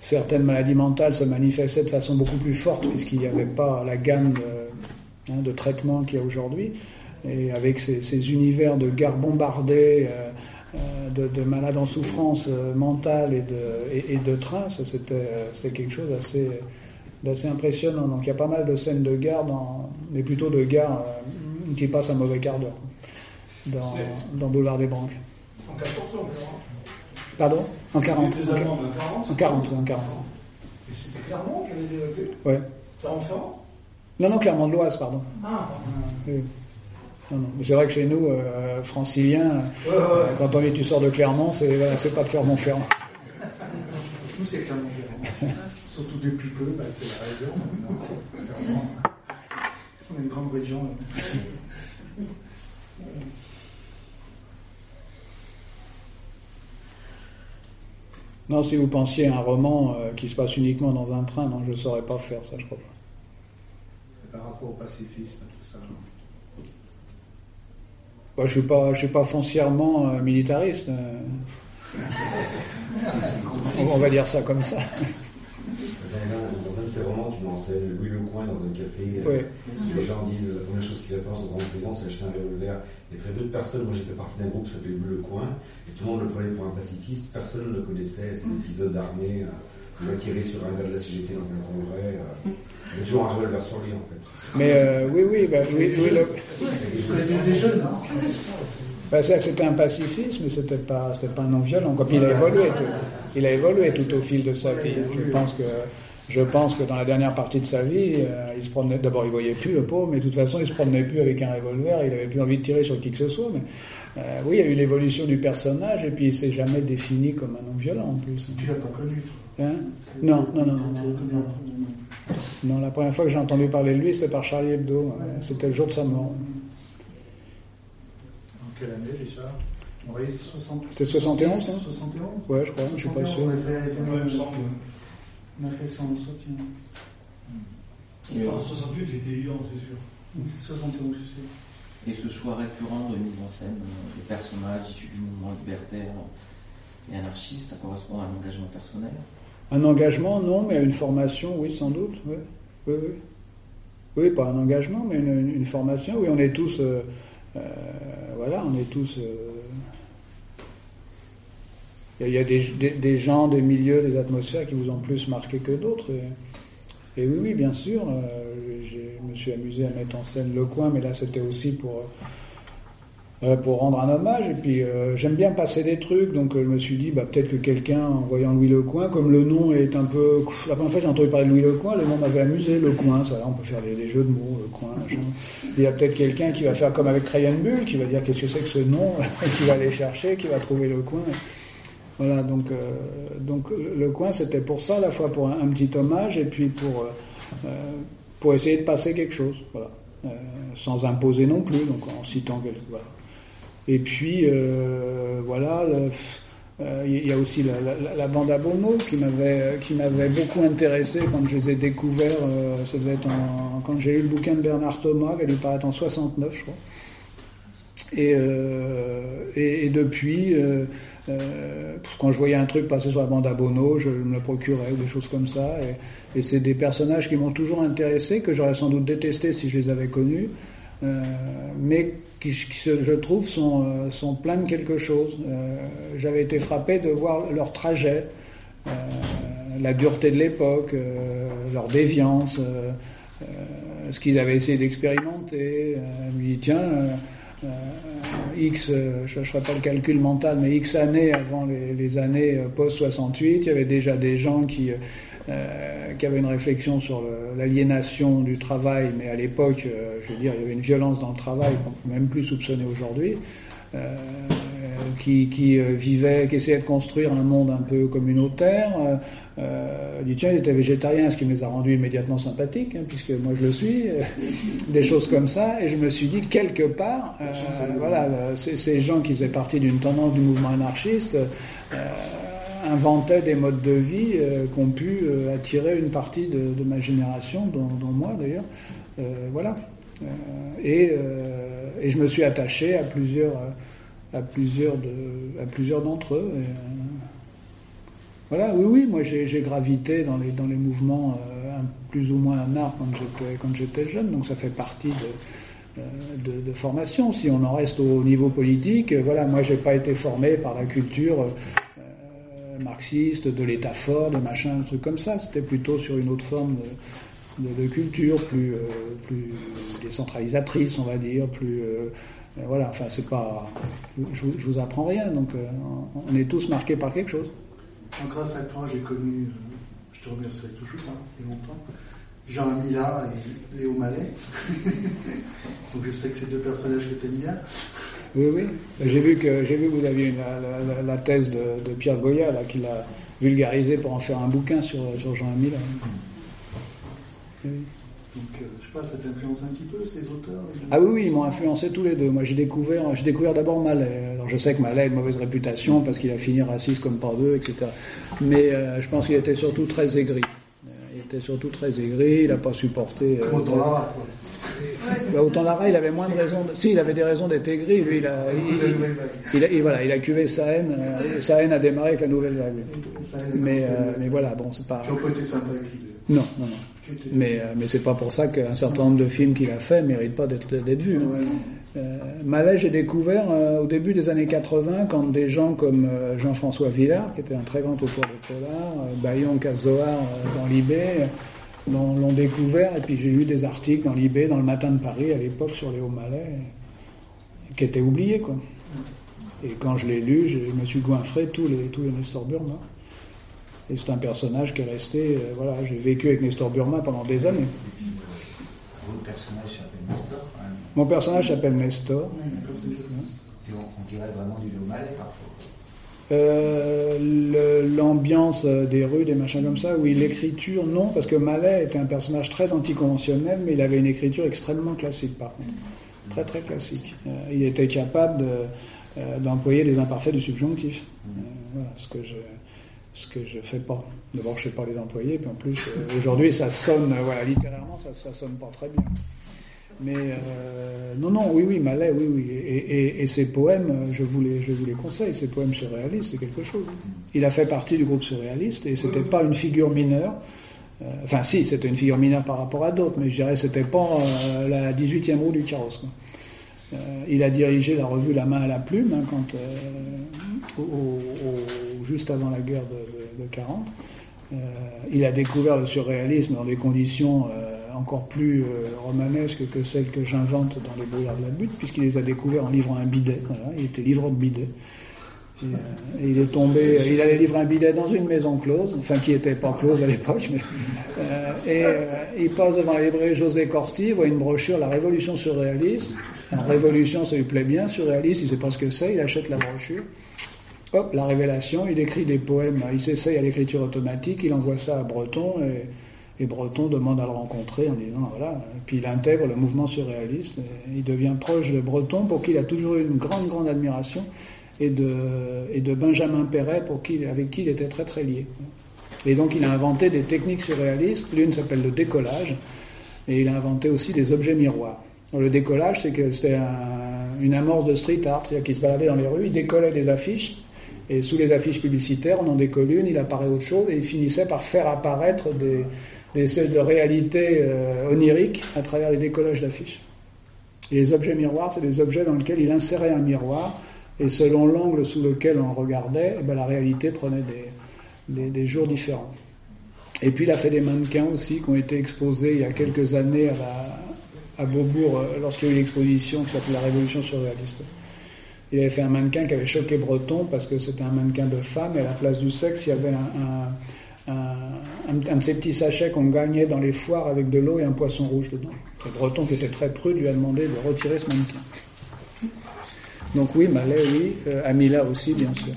certaines maladies mentales se manifestaient de façon beaucoup plus forte puisqu'il n'y avait pas la gamme de, hein, de traitements qu'il y a aujourd'hui. Et avec ces, ces univers de gares bombardées, euh, euh, de, de malades en souffrance euh, mentale et de, et, et de trains, ça c'était c'était quelque chose d'assez d'assez impressionnant. Donc il y a pas mal de scènes de gare, dans, mais plutôt de gare euh, qui passent un mauvais quart d'heure dans, dans Boulevard des Branques. En 14 ans, encore. Pardon? En 40. Les Allemands de 40. En 40, en 40. Et c'était Clermont qui avait été évacué? Ouais. Non, non, Clermont de l'Oise, pardon. Ah, Oui. Non, non. C'est vrai que chez nous, euh, franciliens, ouais, ouais, ouais. euh, quand on dit tu sors de Clermont, c'est voilà, c'est pas Clermont-Ferrand. Nous, c'est Clermont-Ferrand. Surtout depuis peu, bah, c'est la région. maintenant. Clermont. On est une grande région. Non, si vous pensiez à un roman euh, qui se passe uniquement dans un train, non, je ne saurais pas faire ça, je crois pas. Par rapport au pacifisme, tout ça. Bah, je suis pas, je suis pas foncièrement euh, militariste. euh. on, va dire ça comme ça. Dans un, dans un de tes romans, tu m'enseignes Louis Lecoin dans un café. euh, Ouais. Les gens disent la première chose qu'il va faire en sortant de prison, c'est acheter un revolver. Et très peu de personnes, moi j'étais partie d'un groupe qui s'appelait Louis Lecoin, et tout le monde le prenait pour un pacifiste. Personne ne le connaissait, ces épisodes armés. Euh, il va tirer sur un gars de la CGT dans un congrès. Euh, il y a toujours un revolver sur lui en fait. Mais euh, oui, oui, bah, oui, oui, le- des jeunes, hein bah, c'est- c'était un pacifisme, mais c'était pas, c'était pas non violent. Quoi. Puis il a évolué, tout, il a évolué tout au fil de sa vie. Je pense que, je pense que dans la dernière partie de sa vie, euh, il se promenait. D'abord, il voyait plus le pauvre, mais de toute façon, il se promenait plus avec un revolver. Il avait plus envie de tirer sur qui que ce soit. Mais euh, oui, il y a eu l'évolution du personnage, et puis il s'est jamais défini comme un non violent en plus. Tu l'as pas connu, toi? Hein? Non, non, non, non, la première fois que j'ai entendu parler de lui, c'était par Charlie Hebdo. C'était le jour de sa mort. En quelle année 60... C'était 71, hein? 71 Ouais, je crois, je suis pas 71, sûr. On a fait, ça en. Et en 68, j'étais vivant, c'est sûr. 71, je sais. Et ce choix récurrent de mise en scène euh, de personnages issus du mouvement libertaire et anarchiste, ça correspond à un engagement personnel? Un engagement, non, mais une formation, oui, sans doute. Oui, oui, oui. Oui, pas un engagement, mais une, formation. Oui, on est tous. euh, euh, voilà, on est tous. euh, Il y a, des, gens, des milieux, des atmosphères qui vous ont plus marqué que d'autres. Et, oui, oui, bien sûr. je me suis amusé à mettre en scène Le Coin, mais là, c'était aussi pour. Euh, pour rendre un hommage. Et puis euh, j'aime bien passer des trucs, donc euh, je me suis dit bah, peut-être que quelqu'un, en voyant Louis Lecoin, comme le nom est un peu... La première fois j'ai entendu parler de Louis Lecoin, le nom m'avait amusé, Lecoin, ça, là, on peut faire des, jeux de mots, Lecoin, machin. Il y a peut-être quelqu'un qui va faire comme avec Ryan Bull, qui va dire qu'est-ce que c'est que ce nom, qui va aller chercher, qui va trouver Lecoin. Voilà, donc, euh, donc le coin c'était pour ça, à la fois pour un, petit hommage et puis pour, euh, pour essayer de passer quelque chose, voilà. Sans imposer non plus, donc en citant quelque voilà. Et puis euh, voilà, euh, il y a aussi la, la- bande à Bono qui m'avait beaucoup intéressé quand je les ai découverts. euh, ça devait être quand j'ai eu le bouquin de Bernard Thomas, qui a paraître en 69, je crois. Et, euh, et, depuis, quand je voyais un truc passer sur la bande à Bono, je me le procurais ou des choses comme ça. Et, c'est des personnages qui m'ont toujours intéressé, que j'aurais sans doute détesté si je les avais connus, mais qui, qui, je trouve, sont, euh, sont pleins de quelque chose. Euh, J'avais été frappé de voir leur trajet, euh, la dureté de l'époque, leur déviance, ce qu'ils avaient essayé d'expérimenter. Je me dis, tiens, X, je ne ferai pas le calcul mental, mais X années avant les, les années euh, post-68, il y avait déjà des gens qui, euh, qui avaient une réflexion sur l'aliénation du travail, mais à l'époque, euh, je veux dire, il y avait une violence dans le travail qu'on peut même plus soupçonner aujourd'hui. Euh, qui, qui euh, vivait, qui essayait de construire un monde un peu communautaire. Euh, dit tiens, il était végétarien, ce qui me les a rendus immédiatement sympathiques, hein, puisque moi je le suis, des choses comme ça, et je me suis dit quelque part, euh, voilà, ces, ces gens qui faisaient partie d'une tendance du mouvement anarchiste inventaient des modes de vie euh, qui ont pu euh, attirer une partie de, ma génération, dont, moi d'ailleurs, Euh, voilà. Euh, et, je me suis attaché à plusieurs, à plusieurs de, à plusieurs d'entre eux. Voilà, oui, oui, moi j'ai gravité dans les, dans les mouvements un- plus ou moins quand j'étais quand j'étais jeune, donc ça fait partie de, de, formation. Si on en reste au niveau politique, voilà, moi j'ai pas été formé par la culture marxiste, de l'État fort, de machin, un truc comme ça. C'était plutôt sur une autre forme de, culture, plus, euh, plus décentralisatrice, on va dire, plus euh, voilà. Enfin, c'est pas, je, je vous apprends rien, donc euh, on est tous marqués par quelque chose. Donc, grâce à toi, j'ai connu, je te remercierai toujours, hein, a longtemps, Jean Mila et Léo Mallet. Donc je sais que c'est deux personnages que tu bien. Oui, oui. J'ai vu que j'ai vu que vous aviez une- la, la- la thèse de, de Pierre Goya là qu'il a vulgarisé pour en faire un bouquin sur, sur Jean Mila. Oui. Donc euh, je sais pas, ça t'influence un petit peu ces auteurs Ah oui, oui, ils m'ont influencé tous les deux. Moi, j'ai découvert, j'ai découvert d'abord Mallet. Alors, je sais que Malais a une mauvaise réputation parce qu'il a fini raciste comme par deux, etc. Mais euh, je pense qu'il était surtout très aigri. Il était surtout très aigri, il n'a pas supporté. euh, dans Lara, quoi. bah, autant Lara, il avait moins de raisons. De... Si, il avait des raisons d'être aigri. Lui, il a, il, il a- il- voilà, il a cuvé sa haine. euh, sa haine a démarré avec la nouvelle vague. Mais, euh, mais voilà, bon, c'est pas. Non, non, non. Mais, euh, mais c'est pas pour ça qu'un certain nombre de films qu'il a fait méritent pas d'être d'être vus. hein. Euh, Malais, j'ai découvert euh, au début des années 80 quand des gens comme euh, Jean-François Villard, qui était un très grand auteur de polar, Bayon Cazoar dans l'IB, euh, l'ont découvert. Et puis j'ai lu des articles dans l'IB, dans le Matin de Paris à l'époque sur Léo Malais, euh, qui étaient oubliés. Quoi. Et quand je l'ai lu, je me suis goinfré tous les, tous les Nestor Burma. Et c'est un personnage qui est resté. voilà, j'ai vécu avec Nestor Burma pendant des années s'appelle Nestor, quand même. Mon personnage s'appelle Nestor. Et on, on dirait vraiment du Lomalais parfois. Euh, L'ambiance euh, des rues, des machins comme ça, oui, l'écriture, non, parce que Mallet était un personnage très anticonventionnel, mais il avait une écriture extrêmement classique, par contre. Très, très classique. Euh, il était capable de, euh, d'employer les imparfaits du subjonctif. Euh, voilà, ce que je ce que je fais pas. D'abord, je sais pas les employer, puis en plus, aujourd'hui, ça sonne, voilà, littéralement, ça, ça sonne pas très bien. Mais euh, non, non, oui, oui, Mallet, oui, oui. Et, et, ses poèmes, euh, je vous les, conseille. Ses poèmes surréalistes, c'est quelque chose. Il a fait partie du groupe surréaliste et c'était pas une figure mineure. Euh, enfin, si, c'était une figure mineure par rapport à d'autres, mais je dirais c'était pas la 18e roue du carrosse. il a dirigé la revue La main à la plume hein, quand, juste avant la guerre de, de, de 40. Euh, il a découvert le surréalisme dans des conditions encore plus euh, romanesques que celles que j'invente dans les brouillards de la butte, puisqu'il les a découverts en livrant un bidet. Voilà, il était livreur de bidet. Et, euh, et il est tombé, il allait livrer un bidet dans une maison close, enfin qui était pas close à l'époque, mais euh, et euh, il passe devant la librairie José Corti, il voit une brochure La Révolution surréaliste. En Révolution, ça lui plaît bien, surréaliste, il sait pas ce que c'est, il achète la brochure. Hop, la révélation, il écrit des poèmes, il s'essaye à l'écriture automatique, il envoie ça à Breton et, et Breton demande à le rencontrer en disant voilà. Puis il intègre le mouvement surréaliste, il devient proche de Breton pour qui il a toujours eu une grande grande admiration et de, et de Benjamin Perret pour qui, avec qui il était très très lié. Et donc il a inventé des techniques surréalistes, l'une s'appelle le décollage, et il a inventé aussi des objets miroirs. Le décollage, c'est que c'était un- une amorce de street art, c'est-à-dire qu'il se baladait dans les rues, il décollait des affiches, et sous les affiches publicitaires, on en décolle une, il apparaît autre chose, et il finissait par faire apparaître des, des espèces de réalités euh, oniriques à travers les décollages d'affiches. Et les objets miroirs, c'est des objets dans lesquels il insérait un miroir, et selon l'angle sous lequel on regardait, eh ben, la réalité prenait des, des, jours différents. Et puis il a fait des mannequins aussi qui ont été exposés il y a quelques années à, à Beaubourg euh, lorsqu'il y a eu l'exposition qui s'appelle La Révolution surréaliste. Il avait fait un mannequin qui avait choqué Breton parce que c'était un mannequin de femme et à la place du sexe il y avait un, un- un de ces petits sachets qu'on gagnait dans les foires avec de l'eau et un poisson rouge dedans. Et Breton qui était très prude lui a demandé de retirer ce mannequin. Donc oui, Malais, oui, euh, Amila aussi bien sûr.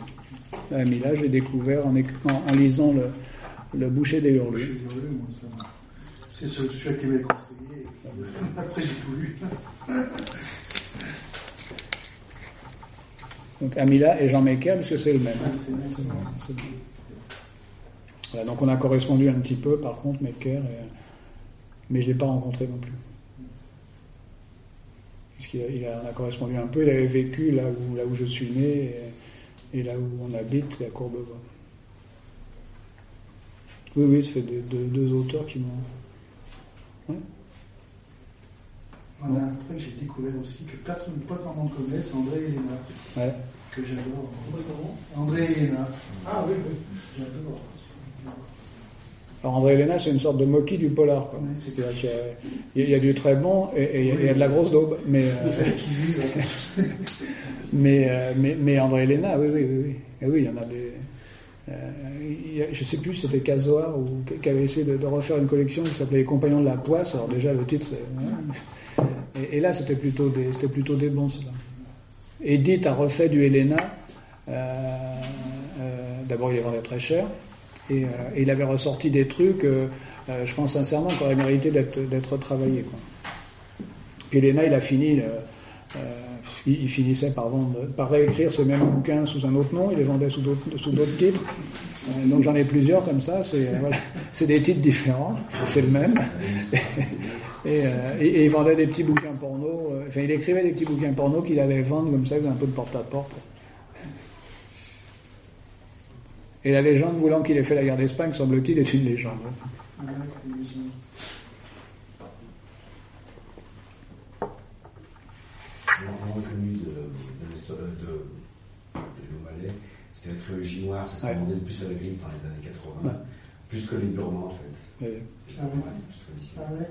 Amila, j'ai découvert en, éc- en- en lisant le, le boucher des hurlus. C'est ce- celui qui m'avait conseillé. Après, j'ai tout lu. Donc Amila et Jean Mecker, le même, c'est le même. Voilà, donc on a correspondu un petit peu, par contre, Mecker, et- mais je ne l'ai pas rencontré non plus. Puisqu'il a, il a- on a correspondu un peu, il avait vécu là où, là où je suis né et, et là où on habite, c'est à Courbevoie. Oui, oui, ça fait deux, deux- deux auteurs qui m'ont. On a un truc que j'ai découvert aussi, que personne, pas grand monde connaît, c'est André Ouais. que j'adore. André Ah oui, oui. j'adore. Alors André Héléna, c'est une sorte de moquis du polar. quoi. C'est-à-dire qu'il y a- il y, a, du très bon et, et il y a- il y a de la grosse daube. Mais, euh, mais, euh, mais, mais André Héléna, oui, oui, oui. oui. Et oui, il y en a des. euh, il y a- je sais plus si c'était Casoar ou qui- avait essayé de, de refaire une collection qui s'appelait Les Compagnons de la Poisse. Alors déjà, le titre. c'est- Et, et là, c'était plutôt des, c'était plutôt des bons, ceux-là. Edith a refait du. Euh, euh, D'abord, il vendait très cher. Et, euh, et il avait ressorti des trucs, euh, euh, je pense sincèrement, qui auraient mérité d'être. Quoi. Puis Héléna, il a fini, il, finissait par vendre, par réécrire ces mêmes bouquins sous un autre nom, il les vendait sous d'autres, titres. Donc j'en ai plusieurs comme ça, c'est, des titres différents, c'est le même. Et, et, et il vendait des petits bouquins porno, enfin il écrivait des petits bouquins porno qu'il allait vendre comme ça, un peu de porte-à-porte. Et la légende voulant qu'il ait fait la guerre d'Espagne, semble-t-il, est une légende. Ouais, j'imagine. L'enfant connu de, de, l'histoire- de, de c'était la trilogie noire, ça se Ouais. vendait le plus à la grille dans les années 80, Ouais. plus que les Burmands en fait. Ah ouais. Ah ouais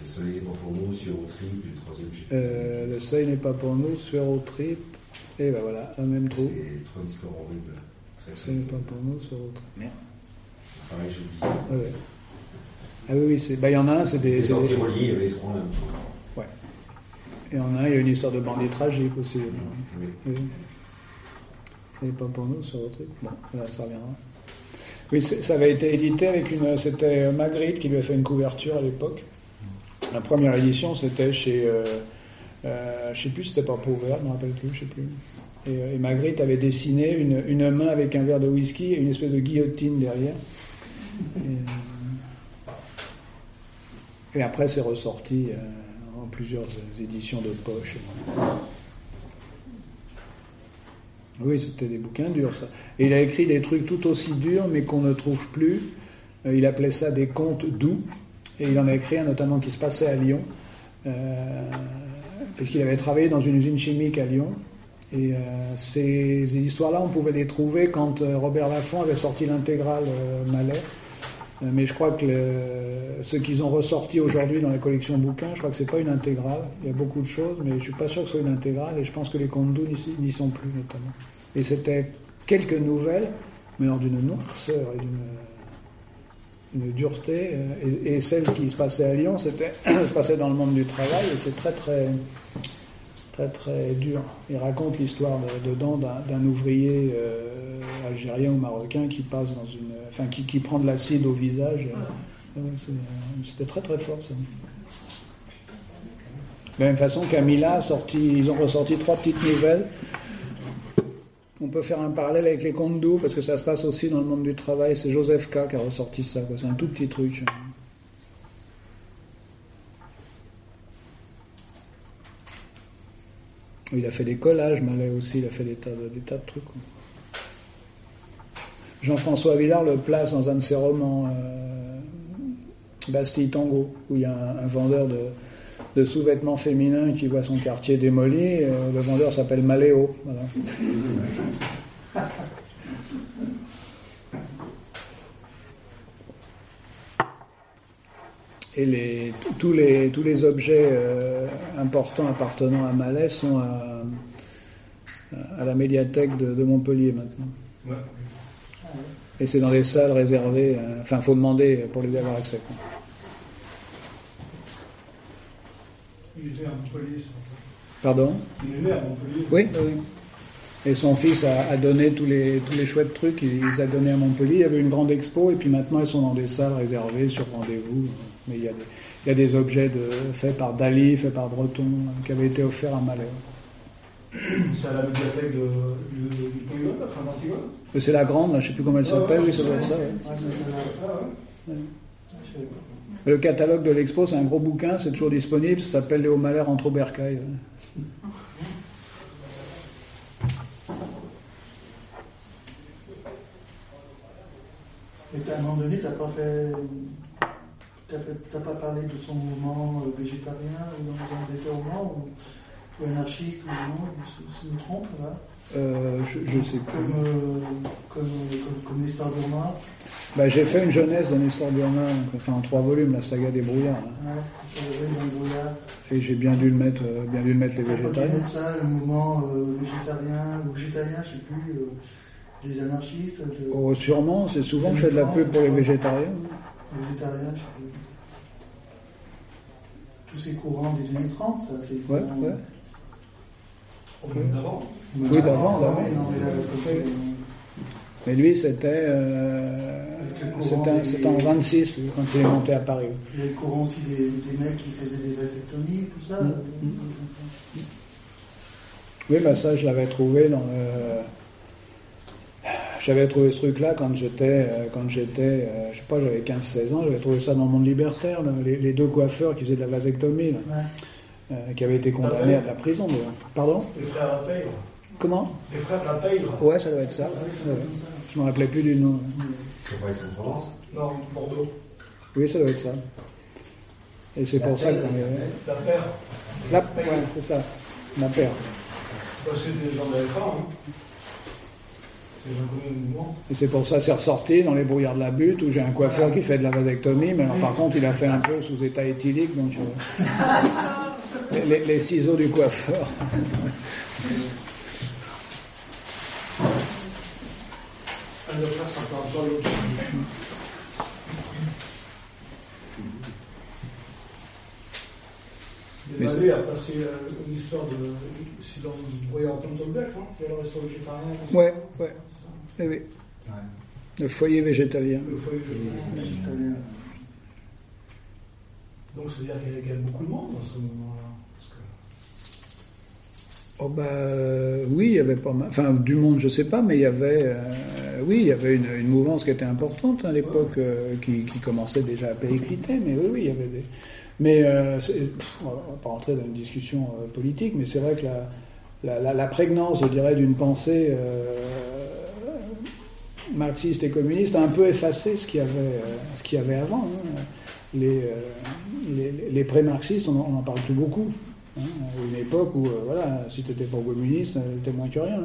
le soleil n'est pas pour nous, sur au trip, et le troisième, euh, le seuil n'est pas pour nous, sur trip. Et ben voilà, un même trou. C'est trois histoires horribles. Seuil n'est pas pour nous, sur trip. Merde. Je vous dis. Ah, ouais. Ah oui, oui, c'est, bah, il y en a un, c'est des, Les des- reliées, il y avait les trois en même temps. Et il y en a un, il y a une histoire de bandit tragique aussi. Oui. Oui. Ce n'est pas pour nous sur le truc. Bon, là, ça reviendra. Oui, ça avait été édité avec une. C'était Magritte qui lui a fait une couverture à l'époque. La première édition, c'était chez. Euh, euh, je sais plus, c'était pas Pauvert, je me rappelle plus, je sais plus. Et, euh, et Magritte avait dessiné une, une main avec un verre de whisky et une espèce de guillotine derrière. Et, euh, après, c'est ressorti euh, en plusieurs éditions de poche. Oui, c'était des bouquins durs, ça. Et il a écrit des trucs tout aussi durs, mais qu'on ne trouve plus. Il appelait ça des contes doux. Et il en a écrit un notamment qui se passait à Lyon, puisqu'il avait travaillé dans une usine chimique à Lyon. Et euh, ces, histoires-là, on pouvait les trouver quand euh, Robert Laffont avait sorti l'intégrale euh, Malais. Euh, mais je crois que le- ceux qu'ils ont ressortis aujourd'hui dans la collection bouquins, je crois que c'est pas une intégrale. Il y a beaucoup de choses, mais je suis pas sûr que ce soit une intégrale. Et je pense que les contes doux n'y sont plus notamment. Et c'était quelques nouvelles, mais alors d'une noirceur et d'une une dureté. euh, Et, celle qui se passait à Lyon, c'était se passait dans le monde du travail et c'est très très très très dur. Il raconte l'histoire de- dedans d'un ouvrier euh, algérien ou marocain qui passe dans une, enfin qui, qui prend de l'acide au visage. Euh, C'était très très fort ça. De la même façon, Camilla a sorti, ils ont ressorti trois petites nouvelles. On peut faire un parallèle avec les contes doux parce que ça se passe aussi dans le monde du travail. C'est Joseph K qui a ressorti ça. C'est un tout petit truc. Il a fait des collages, Malais aussi. Il a fait des tas de, trucs. Jean-François Villard le place dans un de ses romans, euh, Bastille Tango, où il y a un vendeur de, de sous-vêtements féminins qui voit son quartier démoli. euh, le vendeur s'appelle Maléo. Voilà. Et les, tous, les, tous les objets euh, importants appartenant à Malais sont à, à la médiathèque de, de Montpellier maintenant. Ouais. Et c'est dans des salles réservées. euh, Enfin, faut demander pour les avoir accès. quoi. Il était à Montpellier. Pardon Il est né à Montpellier. Oui, oui. Et son fils a, a donné tous les, tous les chouettes trucs, il les a donnés à Montpellier. Il y avait une grande expo, et puis maintenant ils sont dans des salles réservées sur rendez-vous. Mais il y a des, il y a des objets de, faits par Dali, faits par Breton, euh, qui avaient été offerts à Malais. C'est à la médiathèque de, du, du Polygone, la fin d'Antigone. Et C'est la grande, là, je sais plus comment elle s'appelle, oui, ça doit être ça. ouais. Celle-là. Ah Le catalogue de l'expo, c'est un gros bouquin, c'est toujours disponible, ça s'appelle Léo Malher entre Aubercaille. Et à un moment donné, t'as pas fait. T'as pas parlé de son mouvement euh, végétarien ou dans un ou, ou anarchiste ou non, si je me trompe là? Euh, je, je sais plus. Comme, euh, comme, comme, comme l'histoire Romain. Bah, j'ai fait une jeunesse de Nestor Burma, enfin en trois volumes, la saga des brouillards. là. Ouais, dans. Et j'ai bien dû le mettre, euh, bien dû le mettre les végétariens. mets ça, le mouvement euh, végétarien ou végétalien, je sais plus, euh, des anarchistes, de, Oh, sûrement, c'est souvent que je fais de la pub pour les végétariens. végétariens, je sais plus. Tous ces courants des années 30, ça, c'est. Ouais, ouais. Problème d'avant. Mais Oui, d'avant, mais lui, c'était euh, c'était en 26, lui, quand il est monté à Paris. Il y a le courant aussi des, des mecs qui faisaient des vasectomies, tout ça. Mm, euh, Oui, bah ça, je l'avais trouvé dans le. J'avais trouvé ce truc-là quand j'étais, euh, quand j'étais, je sais pas, j'avais 15-16 ans, j'avais trouvé ça dans le monde libertaire, les, les deux coiffeurs qui faisaient de la vasectomie, là, Ouais. Euh, qui avaient été condamnés à de la prison. d'ailleurs. Pardon Les frères La Pègre. Comment Les frères La Pègre. Ouais, ça doit être ça. Ouais. Je me rappelais plus du nom. C'est pas Aix-en-Provence Non, Bordeaux. Oui, ça doit être ça. Et c'est pour ça qu'on est. La Père. La... Ouais, c'est ça. La paire. Bah, c'est des gens de la F1, hein. C'est des gens connus au mouvement. Et c'est pour ça que c'est ressorti dans les brouillards de la butte où j'ai un coiffeur qui fait de la vasectomie, mais alors, par contre il a fait un peu sous état éthylique, donc euh, les, les- les ciseaux du coiffeur. Un de frères, ça parle pas l'autre. Mais Il avait à passer euh, une histoire de. C'est dans le Royal Tontelbeck, hein, qui est le resto végétarien. Ouais, ouais. Eh oui. Ouais. Le foyer végétalien. Le foyer végétarien. Italien. Donc, c'est-à-dire qu'il y a- qu'il y a beaucoup de monde dans ce mouvement-là. Oh bah euh, oui, il y avait pas mal, enfin du monde, je sais pas, mais il y avait, euh, oui, il y avait une, une mouvance qui était importante à l'époque, euh, qui, qui commençait déjà à péricliter, mais oui, oui, il y avait des, mais euh, pff, on va pas rentrer dans une discussion politique, mais c'est vrai que la, la, la, la prégnance, je dirais, d'une pensée marxiste et communiste a un peu effacé ce qu'il y avait, ce qu'il y avait avant. hein. Les, les, les pré-marxistes, on n'en parle plus beaucoup. Hein, une époque où, euh, voilà, si tu n'étais pas communiste, euh, t'es moins que rien. hein.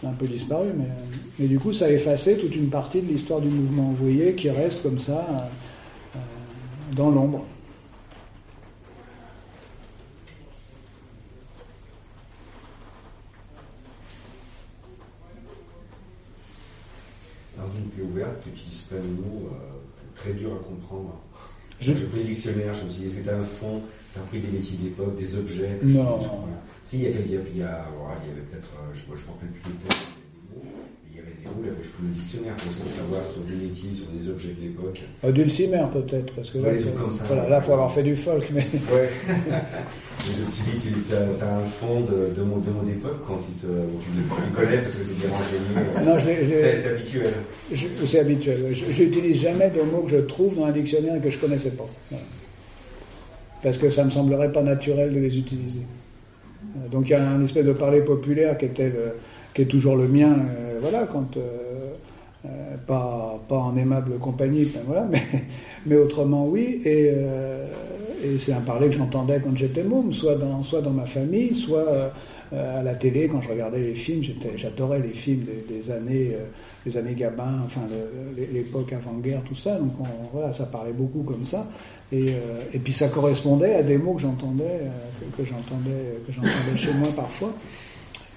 C'est un peu disparu, mais, euh, mais du coup, ça a effacé toute une partie de l'histoire du mouvement ouvrier qui reste comme ça, euh, dans l'ombre. Dans une pluie ouverte, tu utilises plein de mots euh, très durs à comprendre. Je- J'ai pris le dictionnaire, je me suis dit, est-ce que tu as un fond Tu as pris des métiers d'époque, des objets Non. Voilà. Si, il y, a, il y a, il y a- voilà, il y avait peut-être, euh, je ne me rappelle plus le terme, il y avait des mots, il y avait des mots, là, je pris le dictionnaire pour essayer de savoir sur des métiers, sur des objets de l'époque. Euh, Dulcimer peut-être, parce que là, Ouais, comme ça. voilà, là, faut avoir fait du folk, mais Ouais. Je suis dit, tu as, un fond de, de mots de mots d'époque quand tu, te, tu les les connais parce que tu es bien renseigné. non, je l'ai- C'est habituel. C'est habituel. Je n'utilise jamais de mots que je trouve dans un dictionnaire et que je connaissais pas. Voilà. Parce que ça me semblerait pas naturel de les utiliser. Euh, Donc il y a un espèce de parler populaire qui était le- qui est toujours le mien, euh, voilà, quand euh, pas en aimable compagnie, voilà, mais autrement oui. Et, c'est un parler que j'entendais quand j'étais môme, soit dans ma famille, soit à la télé quand je regardais les films. J'adorais les films des, années Gabin, enfin l'époque avant-guerre, tout ça. Donc on- voilà, ça parlait beaucoup comme ça. Et, euh, et puis ça correspondait à des mots que j'entendais, euh, que, j'entendais, que j'entendais chez moi parfois.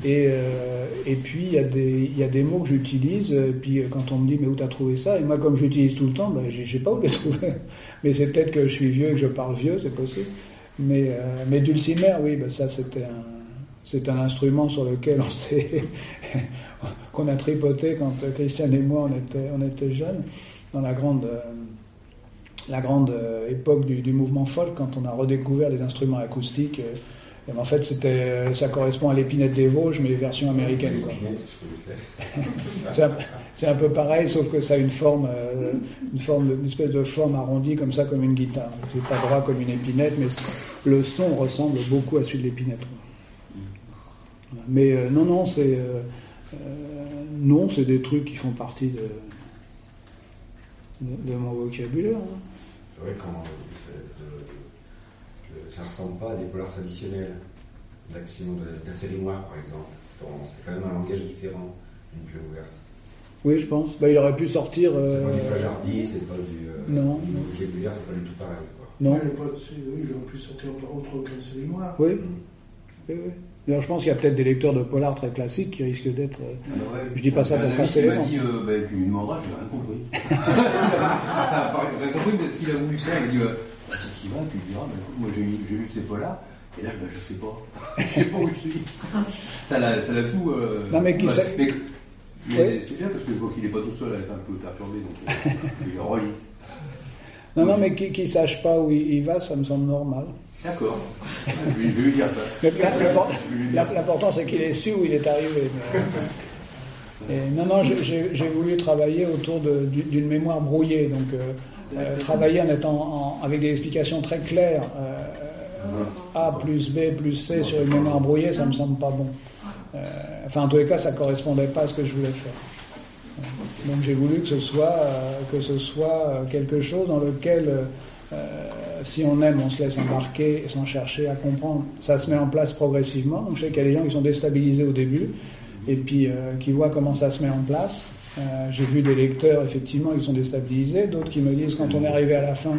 Et, euh, et puis il y a des y a des mots que j'utilise. Et puis euh, quand on me dit mais où t'as trouvé ça? Et moi comme j'utilise tout le temps, ben, j'ai, pas où les trouver. Mais c'est peut-être que je suis vieux et que je parle vieux, c'est possible. Mais euh, mais dulcimer, oui, ben ça c'était un c'est un instrument sur lequel on s'est qu'on a tripoté quand euh, Christiane et moi on était on était jeunes dans la grande euh, la grande euh, époque du, du mouvement folk quand on a redécouvert les instruments acoustiques. euh, et en fait, c'était, euh, ça correspond à l'épinette des Vosges, mais version américaine. C'est un, c'est un peu pareil, sauf que ça a une forme, euh, une forme, de- une espèce de forme arrondie comme ça, comme une guitare. C'est pas droit comme une épinette, mais le son ressemble beaucoup à celui de l'épinette. Mais euh, non, non, c'est euh, non, c'est des trucs qui font partie de, de, de mon vocabulaire. hein. C'est vrai que le- le- ça ne ressemble pas à des polars traditionnels. L'action de, de la série noire, par exemple. C'est quand même un langage différent, une pluie ouverte. Oui, je pense. Bah, il aurait pu sortir. euh, C'est pas du flageardi, c'est pas du. euh, Non. du vocabulaire, c'est pas du tout pareil. Quoi. Non. Pas- oui, il aurait pu sortir autre, autre qu'un série noire. Oui. Mm. oui, oui. D'ailleurs, je pense qu'il y a peut-être des lecteurs de polar très classiques qui risquent d'être. euh, Ah bah ouais. Je dis pas ça J'ai pour casser les m'a dents. dit, euh, bah, tu lui demanderas, j'ai rien compris. j'ai rien compris, mais ce qu'il a voulu faire, il m'a dit, euh, bah, tu vas, tu lui diras, bah, écoute, moi j'ai lu, j'ai lu ces polars, et là, bah, je sais pas. je sais pas où je suis. Ça l'a, ça l'a tout. Euh, Non, mais qui bah, sait- mais, mais Oui. c'est bien parce que je vois qu'il est pas tout seul à être un peu perturbé, donc euh, je lui relis. Non, non, mais qui ne sache pas où il, il va, ça me semble normal. D'accord. Je vais lui dire ça. L'important- c'est qu'il ait su où il est arrivé. mais- Et non, non, j'ai- voulu travailler autour d'une mémoire brouillée. Donc, euh, euh, travailler en étant en- avec des explications très claires. euh, A plus B plus C sur une mémoire brouillée, ça me semble pas bon. Euh, enfin, en tous les cas, ça correspondait pas à ce que je voulais faire. Donc, j'ai voulu que ce soit euh, que ce soit euh, quelque chose dans lequel euh, euh, si on aime, on se laisse embarquer sans chercher à comprendre. Ça se met en place progressivement. Donc je sais qu'il y a des gens qui sont déstabilisés au début et puis euh, qui voient comment ça se met en place. Euh, J'ai vu des lecteurs effectivement qui sont déstabilisés, d'autres qui me disent quand on est arrivé à la fin,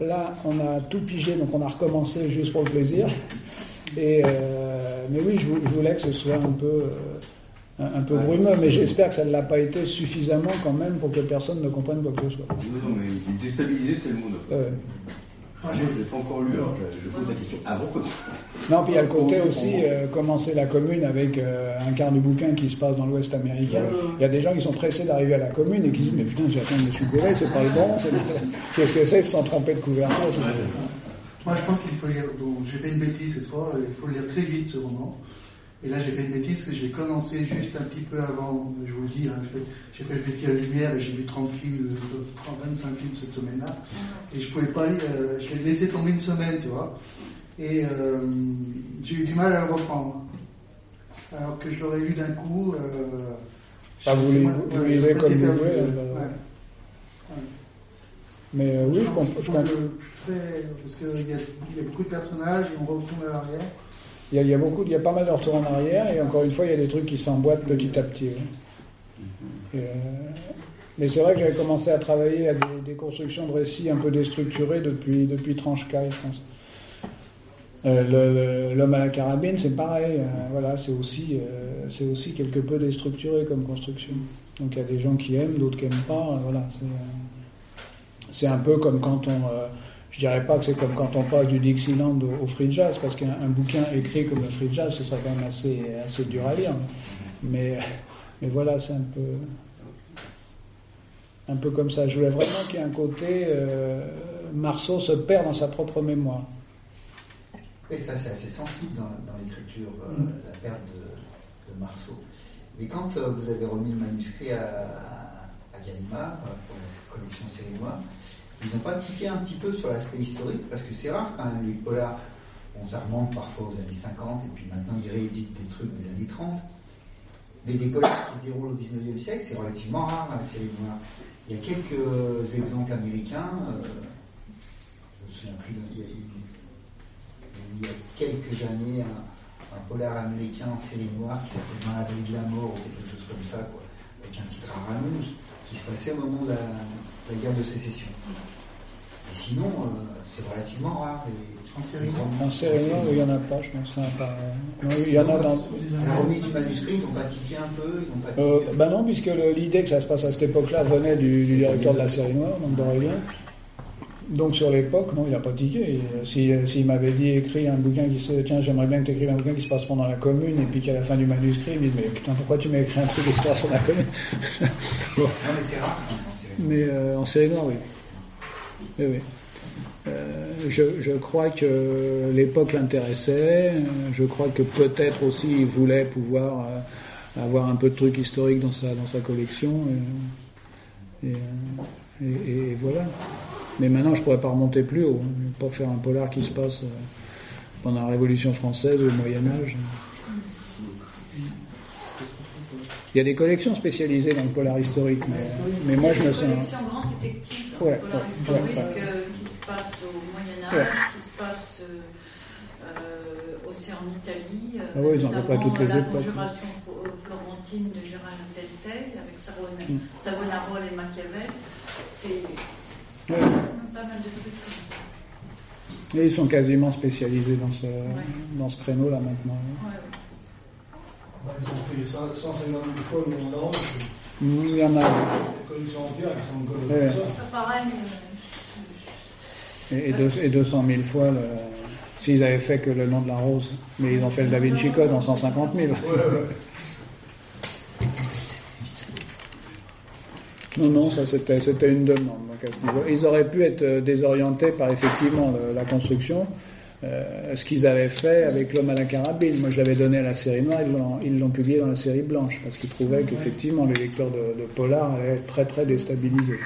là on a tout pigé donc on a recommencé juste pour le plaisir. Et euh, mais oui, je, vou- je voulais que ce soit un peu euh, un, un peu brumeux, mais j'espère que ça ne l'a pas été suffisamment quand même pour que personne ne comprenne quoi que ce soit. Non, non, mais déstabiliser, c'est le mot. Moi, je ne l'ai pas encore lu, alors je, je pose la question avant comme ça. Non, puis il y a le côté aussi, euh, commencer la commune avec euh, un quart du bouquin qui se passe dans l'Ouest américain. Il y a des gens qui sont pressés d'arriver à la commune et qui disent Mais putain, j'attends M. Gouret, c'est pas le bon. c'est- Qu'est-ce que c'est sans tromper de couverture Moi, je pense qu'il faut lire. Bon, j'ai fait une bêtise cette fois. Il faut lire très vite ce roman. Et là, j'ai fait une bêtise parce que j'ai commencé juste un petit peu avant. Je vous le dis, hein, j'ai fait- le festival Lumière et j'ai vu 30 films, euh, 30, 25 films cette semaine-là. Et je pouvais pas. euh, je l'ai laissé tomber une semaine, tu vois. Et euh, j'ai eu du mal à le reprendre. Alors que je l'aurais lu d'un coup. Euh, Ah, vous lisez comme vous perdu, voulez. Mais euh, oui, je comprends. parce qu'il y, y a beaucoup de personnages et on retourne à l'arrière. Il y, a, beaucoup, il y a pas mal de retours en arrière et encore une fois, il y a des trucs qui s'emboîtent petit à petit. euh, mais c'est vrai que j'avais commencé à travailler à des, constructions de récits un peu déstructurées depuis, depuis Tranche-Caille, je pense. Euh, L'homme à la carabine, c'est pareil. euh, voilà, c'est aussi, aussi quelque peu déstructuré comme construction. Donc il y a des gens qui aiment, d'autres qui aiment pas. voilà, c'est un peu comme quand on. Je dirais pas que c'est comme quand on parle du Dixieland au, au free jazz, parce qu'un un bouquin écrit comme le free jazz, ce serait quand même assez, assez dur à lire. Mais, mais voilà, c'est un peu, un peu comme ça. Je voulais vraiment qu'il y ait un côté. Euh, Marceau se perd dans sa propre mémoire. Et ça, c'est assez sensible dans, dans l'écriture, euh, Mm. la perte de, de Marceau. Mais quand euh, vous avez remis le manuscrit à, à Gallimard pour la collection série noire, ils n'ont pas tiqué un petit peu sur l'aspect historique, parce que c'est rare quand même, les polars, on ça remonte parfois aux années 50, et puis maintenant ils rééditent des trucs des années 30. Mais des polars qui se déroulent au 19e siècle, c'est relativement rare série noire. Il y a quelques exemples américains, euh, je me souviens plus, il y a eu il y a quelques années un, polar américain en série noire qui s'appelait vallée de la mort ou quelque chose comme ça, avec un titre à rallonge qui se passait au moment de la guerre de sécession. Et sinon, euh, c'est relativement rare. En série romans- En série il n'y en a pas, je pense. il y en a pas, non, il y en a dans. La remise du manuscrit, ils ont pas tiqué un peu, ils ont Euh, bah non, puisque l'idée que ça se passe à cette époque-là venait du, du directeur de la série noire, donc d'Aurélien. Donc sur l'époque, non, il n'a pas tiqué. Et, si- S'il m'avait dit écris un bouquin qui se tiens, j'aimerais bien que tu écrives un bouquin qui se passe pendant la commune, et puis qu'à la fin du manuscrit, il me dit mais putain, pourquoi tu m'as écrit un truc qui se passe pendant la commune? Bon. Non, mais c'est rare. hein. Mais euh, en série noire, oui. Euh, je, crois que l'époque l'intéressait. Je crois que peut-être aussi il voulait pouvoir euh, avoir un peu de trucs historiques dans sa dans sa collection. Et, euh, voilà. Mais maintenant, je pourrais pas remonter plus haut. hein. Pas faire un polar qui se passe pendant la Révolution française ou le Moyen Âge. Il y a des collections spécialisées dans le polar historique, mais, moi je me sens. Collection grande détective, Ouais, polar ouais, historique, ouais, ouais. euh, qui se passe au Moyen Âge, Ouais. qui se passe euh, aussi en Italie. Ah oui, ils toutes les époques. florentine de Gérard Delteil avec Mm. Savonarole et Machiavel. C'est Ouais. pas mal de trucs comme ça. Et ils sont quasiment spécialisés dans ce, dans ce créneau-là maintenant. Ouais, ouais. Bah, ils ont fait 100 150 000 fois le monde d'Europe. Il y en a. Ouais. Et, et, deux- et 200 000 fois, le- s'ils avaient fait que le nom de la rose. Mais ils ont fait le Da Vinci Code en 150 000. Non, non, ça c'était c'était une demande. Donc. Ils auraient pu être euh, désorientés par effectivement le- la construction, euh, ce qu'ils avaient fait avec l'homme à la carabine. Moi, je l'avais donné à la série noire, ils l'ont publié dans la série blanche parce qu'ils trouvaient qu'effectivement les lecteurs de, polar allaient être très très déstabilisés.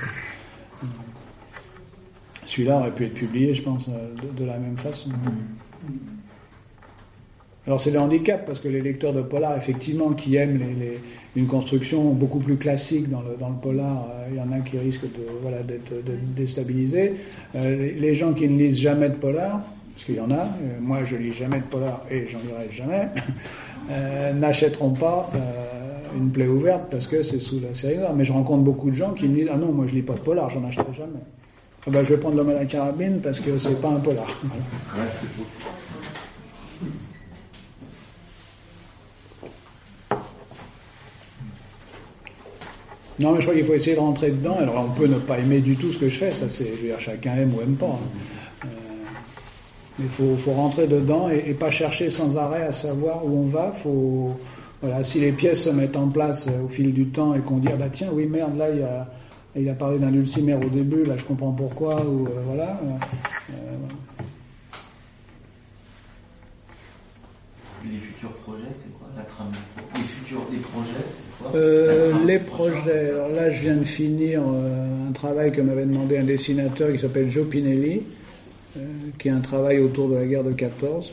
Celui-là aurait pu être publié, je pense, euh, de, la même façon. Alors c'est le handicap parce que les lecteurs de polar, effectivement, qui aiment une construction beaucoup plus classique dans le, polar, euh, il y en a qui risquent voilà d'être déstabilisés. Les gens qui ne lisent jamais de polar, parce qu'il y en a, euh, moi je lis jamais de polar et j'en lirai jamais, euh, n'achèteront pas euh, une plaie ouverte parce que c'est sous la série. Mais je rencontre beaucoup de gens qui me disent ah non moi je lis pas de polar, j'en achèterai jamais. Ah ben, je vais prendre l'homme à carabine parce que c'est pas un polar. Non, mais je crois qu'il faut essayer de rentrer dedans. Alors, on peut ne pas aimer du tout ce que je fais, ça c'est, je veux dire, chacun aime ou aime pas. hein. Mais il faut, faut rentrer dedans et, et pas chercher sans arrêt à savoir où on va. Faut, voilà, si les pièces se mettent en place euh, au fil du temps et qu'on dit, ah bah tiens, oui, merde, là, il y a, il a parlé d'un dulcimer au début, là, je comprends pourquoi, ou euh, voilà. euh, Les futurs projets, c'est quoi? La trame Les futurs les projets, c'est quoi? Euh, les projets. Alors là, je viens de finir un travail que m'avait demandé un dessinateur qui s'appelle Joe Pinelli, qui est un travail autour de la guerre de 14.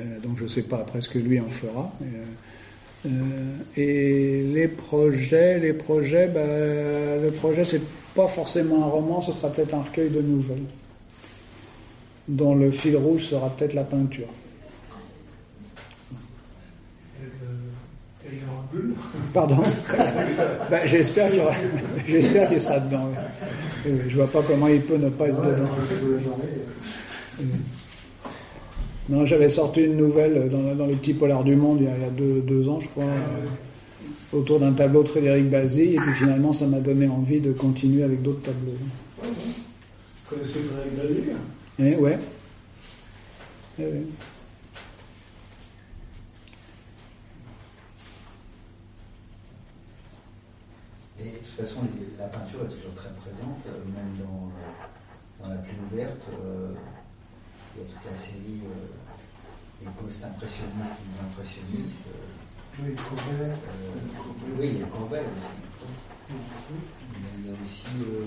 Euh, donc je ne sais pas après ce que lui en fera. mais, euh, euh, et les projets, les projets, bah, le projet c'est pas forcément un roman, ce sera peut-être un recueil de nouvelles, dont le fil rouge sera peut-être la peinture. Euh. Pardon? Ben, j'espère qu'il y aura- sera dedans. oui. Oui, Je vois pas comment il peut ne pas être Ouais, dedans. toute la journée. euh, Non, j'avais sorti une nouvelle dans, dans les petits polars du monde il y a, il y a deux, deux ans, je crois, euh, autour d'un tableau de Frédéric Bazille, et puis finalement, ça m'a donné envie de continuer avec d'autres tableaux. Vous connaissez Frédéric Bazille Eh, ouais. Eh, ouais. Et de toute façon, la peinture est présente, euh, même dans, dans la plume ouverte. euh, il y a toute la série euh, des post-impressionnistes et des impressionnistes. euh, Oui, Courbet. euh, oui, il y a Courbet aussi. Mais il y a aussi euh,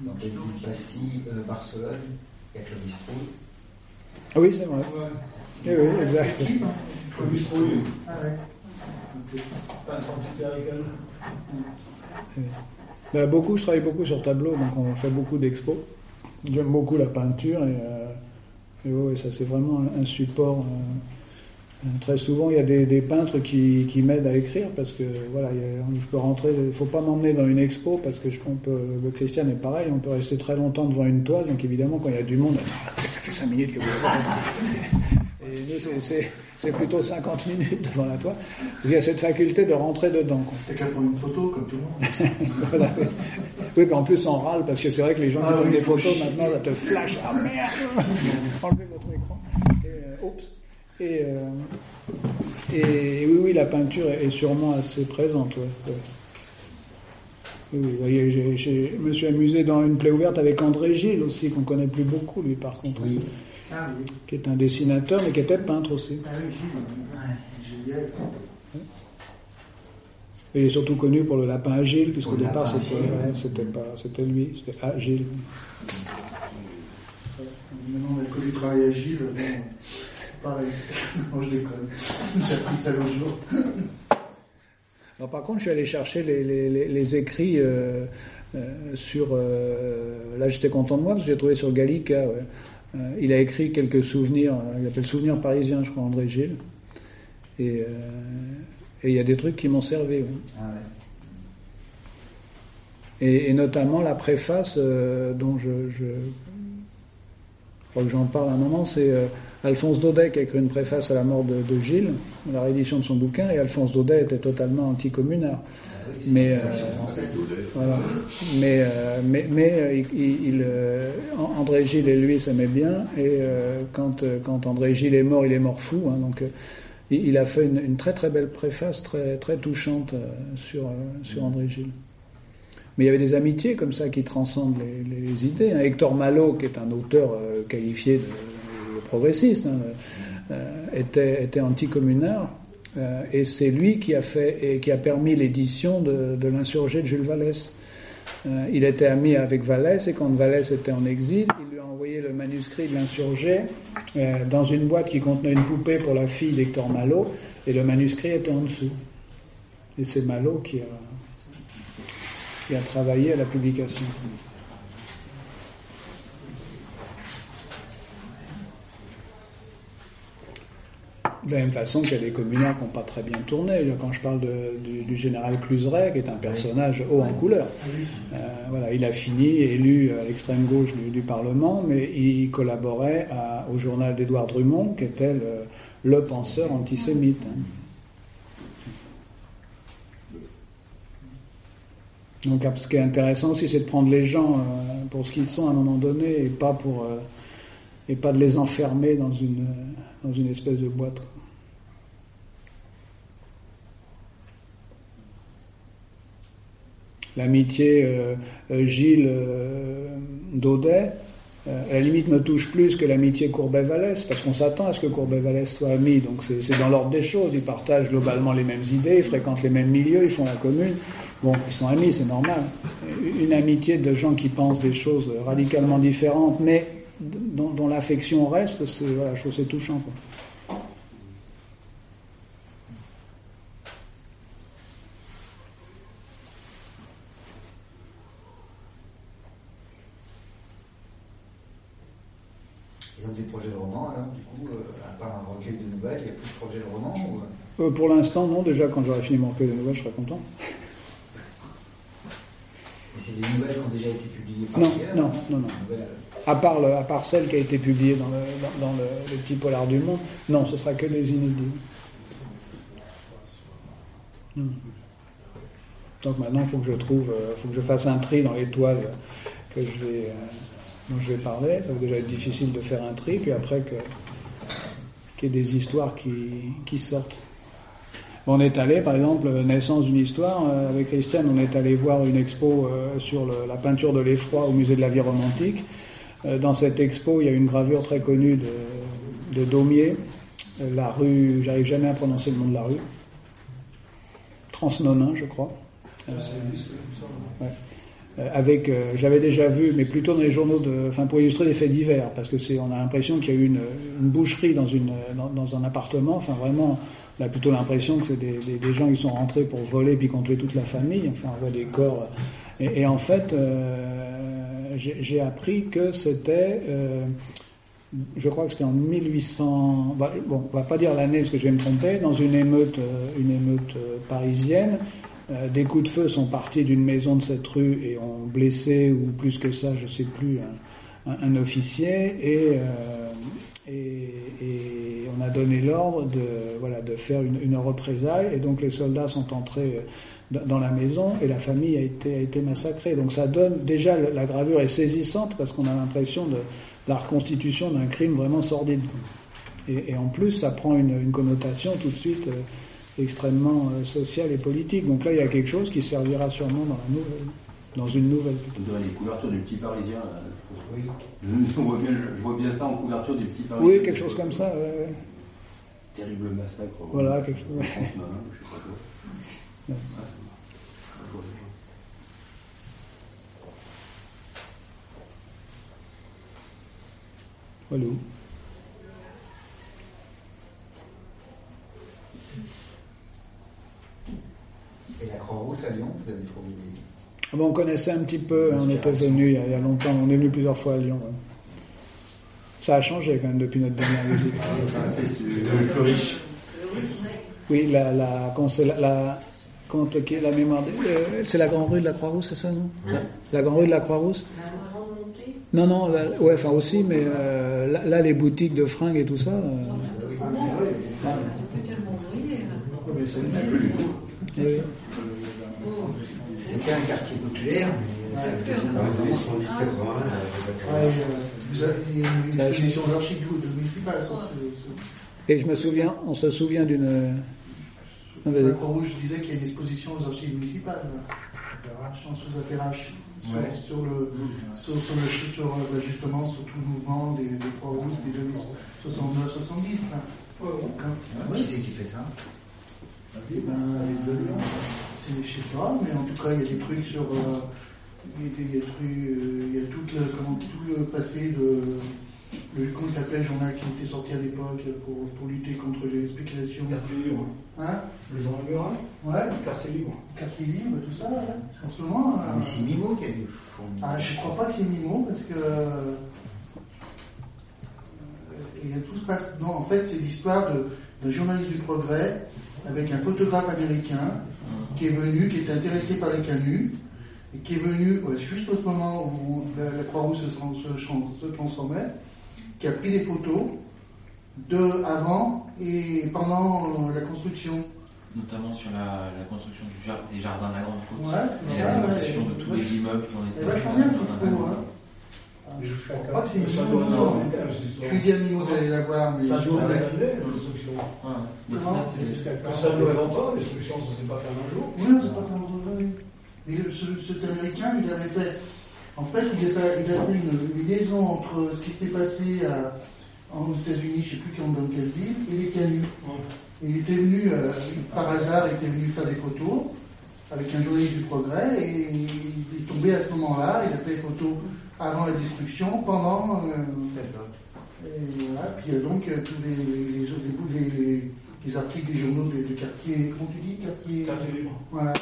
dans Belleville, Bastille, euh, Barcelone, il y a Clovis Trouille. Ah oui, c'est vrai. Eh oui, exact. Clovis Trouille, Ah ouais. Peintre anticlérical. Beaucoup, je travaille beaucoup sur tableau, donc on fait beaucoup d'expos. J'aime beaucoup la peinture et, euh, ouais, ça c'est vraiment un, support. euh, très souvent, il y a des, des peintres qui, qui m'aident à écrire parce que voilà, il a- peux rentrer. Il faut pas m'emmener dans une expo parce que je, on peut. Le Christian est pareil, on peut rester très longtemps devant une toile, donc évidemment quand il y a du monde, ça fait 5 minutes que vous Et nous, c'est- plutôt 50 minutes devant la toile. Il y a cette faculté de rentrer dedans. quoi. T'as qu'à prendre une photo comme tout le monde. Voilà. Oui, puis en plus on râle parce que c'est vrai que les gens qui Ah prennent oui, des faut photos maintenant, ça te flash. Ah merde Enlevez votre écran. Et, euh, oups. Et, euh, et oui, oui, la peinture est est sûrement assez présente. ouais, ouais. Oui, je me suis amusé dans une plaie ouverte avec André Gilles aussi, qu'on connaît plus beaucoup, lui, par contre. Ah oui. Qui est un dessinateur, mais qui était peintre aussi. Ah oui, Gilles. Et il est surtout connu pour le lapin à Gilles, puisqu'au le départ, c'était ouais, pas, lui, c'était à Gilles. Maintenant, on a connu. Bon, c'est pareil. Non, je déconne. J'ai appris ça l'autre jour. Alors, par contre, je suis allé chercher les, les, les, les écrits euh, euh, sur. euh, là, j'étais content de moi parce que j'ai trouvé sur Gallica. ouais. Il a écrit quelques souvenirs. Il appelle Souvenirs parisiens, je crois, André Gilles. Et il y a des trucs qui m'ont servi. ouais. Ah ouais. Et, et notamment la préface dont je, je, je crois que j'en parle à un moment, c'est Alphonse Daudet qui a écrit une préface à la mort de, de Gilles, la réédition de son bouquin, et Alphonse Daudet était totalement anticommunard. Ah Mais, euh. Voilà. Mais, euh, mais, mais euh, il, il, euh, André Gilles et lui s'aimaient bien, et euh, quand, euh, quand André Gilles est mort, il est mort fou, hein, donc euh, il, a fait une, une très très belle préface, très, très touchante euh, sur, euh, sur André Gilles. Mais il y avait des amitiés comme ça qui transcendent les, les idées. hein. Hector Malot, qui est un auteur euh, qualifié de progressiste, hein, euh, était, était anticommunard. Euh, et c'est lui qui a fait et qui a permis l'édition de, l'insurgé de Jules Vallès. Euh, il était ami avec Vallès et quand Vallès était en exil, il lui a envoyé le manuscrit de l'insurgé dans une boîte qui contenait une poupée pour la fille d'Hector Malot et le manuscrit était en dessous. Et c'est Malot qui a travaillé à la publication. De la même façon qu'il y a des communards qui n'ont pas très bien tourné. Quand je parle de- du, du général Cluseret, qui est un personnage haut en couleur, euh, voilà, il a fini élu à l'extrême gauche du, du Parlement, mais il collaborait à- au journal d'Édouard Drummond, qui était le, le penseur antisémite. hein. Donc, ce qui est intéressant aussi, c'est de prendre les gens euh, pour ce qu'ils sont à un moment donné, et pas pour euh, et pas de les enfermer dans une dans une espèce de boîte. L'amitié euh, euh, Gilles euh, Daudet, à la limite me touche plus que l'amitié Courbet-Vallès, parce qu'on s'attend à ce que Courbet-Vallès soit ami, donc c'est dans l'ordre des choses. Ils partagent globalement les mêmes idées, ils fréquentent les mêmes milieux, ils font la commune. Bon, ils sont amis, c'est normal. Une amitié de gens qui pensent des choses radicalement différentes, mais dont, l'affection reste, c'est, voilà, je trouve c'est touchant. Ils ont des projets de romans, alors, du coup, euh, à part un recueil de nouvelles, il n'y a plus de projet de romans ou... Euh, pour l'instant, non. Déjà, quand j'aurai fini mon recueil de nouvelles, je serai content. Et c'est des nouvelles qui ont déjà été publiées par Non, ailleurs non, non, non. Des nouvelles, À part, le- à part celle qui a été publiée dans le, dans, dans le, le petit polar du monde, non, ce sera que des inédits. Hmm. Donc maintenant, il faut que je trouve, il faut que je fasse un tri dans les toiles que je vais, euh, dont je vais parler. Ça va déjà être difficile de faire un tri, puis après que qu'il y ait des histoires qui, qui sortent. On est allé, par exemple, naissance d'une histoire, euh, avec Christiane, on est allé voir une expo euh, sur le- la peinture de l'effroi au musée de la vie romantique. Euh, dans cette expo, il y a une gravure très connue de, de Daumier, la rue, j'arrive jamais à prononcer le nom de la rue, Transnonain, je crois. Ouais. Euh, avec, euh, j'avais déjà vu, mais plutôt dans les journaux de, enfin pour illustrer des faits divers, parce que c'est, on a l'impression qu'il y a eu une, une boucherie dans une, dans, un appartement. Enfin vraiment, on a plutôt l'impression que c'est des, des, gens qui sont rentrés pour voler puis contre toute la famille. Enfin on voit des corps. Et, et en fait, euh, j'ai, j'ai appris que c'était, euh, je crois que c'était en 1800. bah, Bon, on va pas dire l'année parce que je vais me tromper. Dans une émeute, euh, une émeute euh, parisienne. Euh, des coups de feu sont partis d'une maison de cette rue et ont blessé, ou plus que ça, je sais plus, un, un- un officier. Et, euh, et, et on a donné l'ordre de, voilà, de faire une, une représaille. Et donc les soldats sont entrés euh, dans- la maison et la famille a été, a été massacrée. Donc ça donne, déjà la gravure est saisissante parce qu'on a l'impression de la reconstitution d'un crime vraiment sordide. Et, et en plus, ça prend une, une connotation tout de suite euh, extrêmement euh, sociale et politique. Donc là, il y a quelque chose qui servira sûrement dans la nouvelle, dans une nouvelle. Dirait les couvertures du petit parisien. Là. Oui. Je, vois bien, je vois bien ça en couverture du petit parisien. Oui, quelque chose comme ça. Terrible massacre. Voilà, quelque chose. Je non, je sais pas quoi. Ouais. Ouais, c'est bon. Voilà. Et la Croix-Rousse à Lyon, vous avez trouvé des... Ah bon, on connaissait un petit peu, on était venu il y, a, longtemps, on est venu plusieurs fois à Lyon. ouais. Ça a changé quand même depuis notre dernière visite. C'est devenu plus riche. Oui, la, la, c'est la, la, est la mémoire, des- euh, c'est la grande rue de la Croix-Rousse, c'est ça, non? La grande rue de la Croix-Rousse? La grande montée. Non, non, la- ouais, enfin aussi, mais euh, là, là, les boutiques de fringues et tout ça. euh, oui. C'était un quartier populaire, mais ça devient- Dans les années 70-80, euh, Ouais, euh, vous avez il y a une exposition d'archives de municipales sur ce, ce- Et je me souviens, on se souvient d'une. La Croix-Rouge disait qu'il y a une exposition aux archives municipales, pense aux APRH, sur, le, sur, sur le, sur, bah, justement, sur tout le mouvement des, des Croix-Rouges des années 69-70. là. Ouais, bon. Hein? Qui c'est qui fait ça? Eh ben, c'est, je sais pas, mais en tout cas, il y a des trucs sur. euh, il y a, des- il y a trucs, euh, il y a tout le, comment, tout le passé de. Le, comment il s'appelait le journal qui était sorti à l'époque pour, pour lutter contre les spéculations Quartier libre. Hein? Le journal mural. Ouais, Quartier libre. quartier libre, tout ça, en ce moment. Ah, euh, Mais c'est Mimo qui a des fourmis. ah, je crois pas que c'est Mimo parce que. euh, il y a tout se passe. Non, en fait, c'est l'histoire de- d'un journaliste du progrès avec un photographe américain qui est venu, qui est intéressé par les canuts et qui est venu ouais, juste au moment où la, la Croix-Rouge se, transformait, qui a pris des photos de avant et pendant la construction. Notamment sur la, la construction du des jardins de la Grande Côte. Ouais, Et la de tous les immeubles qui ont laissé Histoire. lui dis à Mimo d'aller la voir, mais Ça Ah être années, l'instruction. Mais. Quand ça doit être longtemps, l'instruction, ça ne s'est pas fait en un jour. Oui, non, c'est pas vraiment vrai. Mais le- ce, cet américain, il avait fait. En fait, il a, fait- il fait une, une liaison entre ce qui s'était passé à- en- aux États-Unis, je ne sais plus quand, dans quelle ville, et les canuts. Et il était venu, euh, par hasard, il était venu faire des photos avec un journaliste du progrès, et il est tombé à ce moment-là, il a fait des photos avant la destruction, pendant. euh, et voilà, puis il y a donc euh, tous les, les, les, les, les- les articles des journaux de, de quartier, comment tu dis, quartier. Quartier libre. Voilà.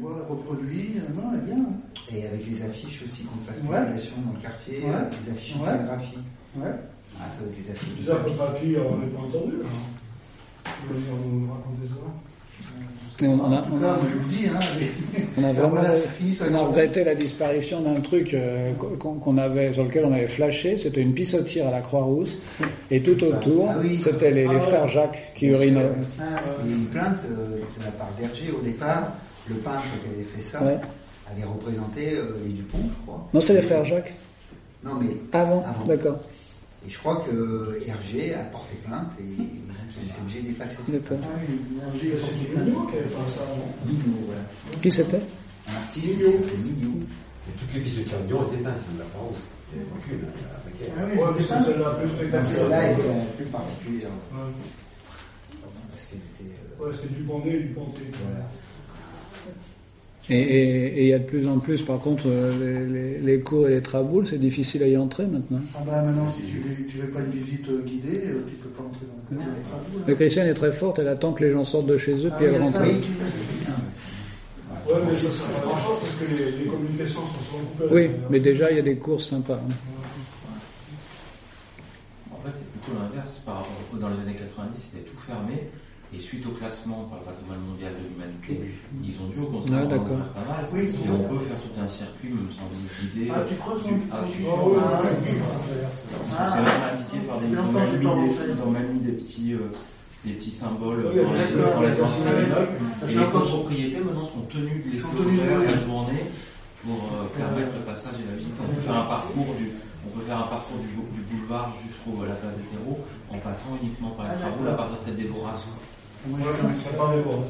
Voilà, reproduit, euh, non, elle est bien. Et avec les affiches aussi contre la Ouais. dans le quartier, Ouais. euh, les affiches en Ouais. scénographie. Ouais. Ah, ça doit être les affiches. Déjà, papier, on n'est pas entendu. là. Vous voulez nous raconter ça Et on, on a, on a- on a vraiment on a regretté la disparition d'un truc euh, qu'on avait, sur lequel on avait flashé. C'était une pissotière à la Croix-Rousse. Et tout autour, Ah oui. c'était les, les Ah frères Jacques qui urinaient. Ah, Il y a eu une plainte euh, de la part d'Hergé au départ. Le peintre qui avait fait ça Ouais. avait représenté euh, les Dupont, je crois. Non, c'était les frères Jacques Non, mais. Avant, Avant. d'accord. Et je crois que Hergé a porté plainte et il était obligé d'effacer ça. D'accord. Ah Hergé, porte Mignon qui avait fait ça voilà. Qui c'était? Un artiste s'appelait Mignon. Et toutes les pistes de ont été peintes, il n'y en a pas. Il y a aucune, hein, elle. Ah oui, Ouais, mais c'est celle-là plus Celle-là spectaculaire. était plus particulière Ouais. parce qu'elle était. euh, Ouais, c'est du Bondé et du voilà. Et il y a de plus en plus, par contre, euh, les, les- les cours et les traboules, c'est difficile à y entrer maintenant. Ah bah maintenant, si tu veux, tu veux pas une visite euh, guidée, euh, tu peux pas entrer dans le cadre Mais Christiane est très forte, elle attend que les gens sortent de chez eux, Ah, puis elle rentre. Oui. Ouais, mais ça, ça pas grand-chose parce que les, les communications sont coupées. Oui, mais déjà, il y a des courses sympas. hein. En fait, c'est plutôt l'inverse. Par rapport au dans les années 90, c'était tout fermé. Et suite au classement par le patrimoine mondial de l'humanité, ils ont dû Ah, conserver d'accord. pas mal. Oui, et on peut faire tout un circuit, me semble guidé. Ah, tu crois du- ah, je sûr. Ah, Ah. c'est même indiqué par des. Ils ont même mis des, ils ont même mis des petits, euh, des petits symboles Oui, dans, les, les Et les copropriétés maintenant sont tenues de laisser ouvert la journée pour euh, permettre le passage et la visite. On peut faire un parcours du, on peut faire un parcours du, du boulevard jusqu'à la place des terreaux en passant uniquement par les Ah, travaux à partir de cette dévoration. Moi, ça paraît bon.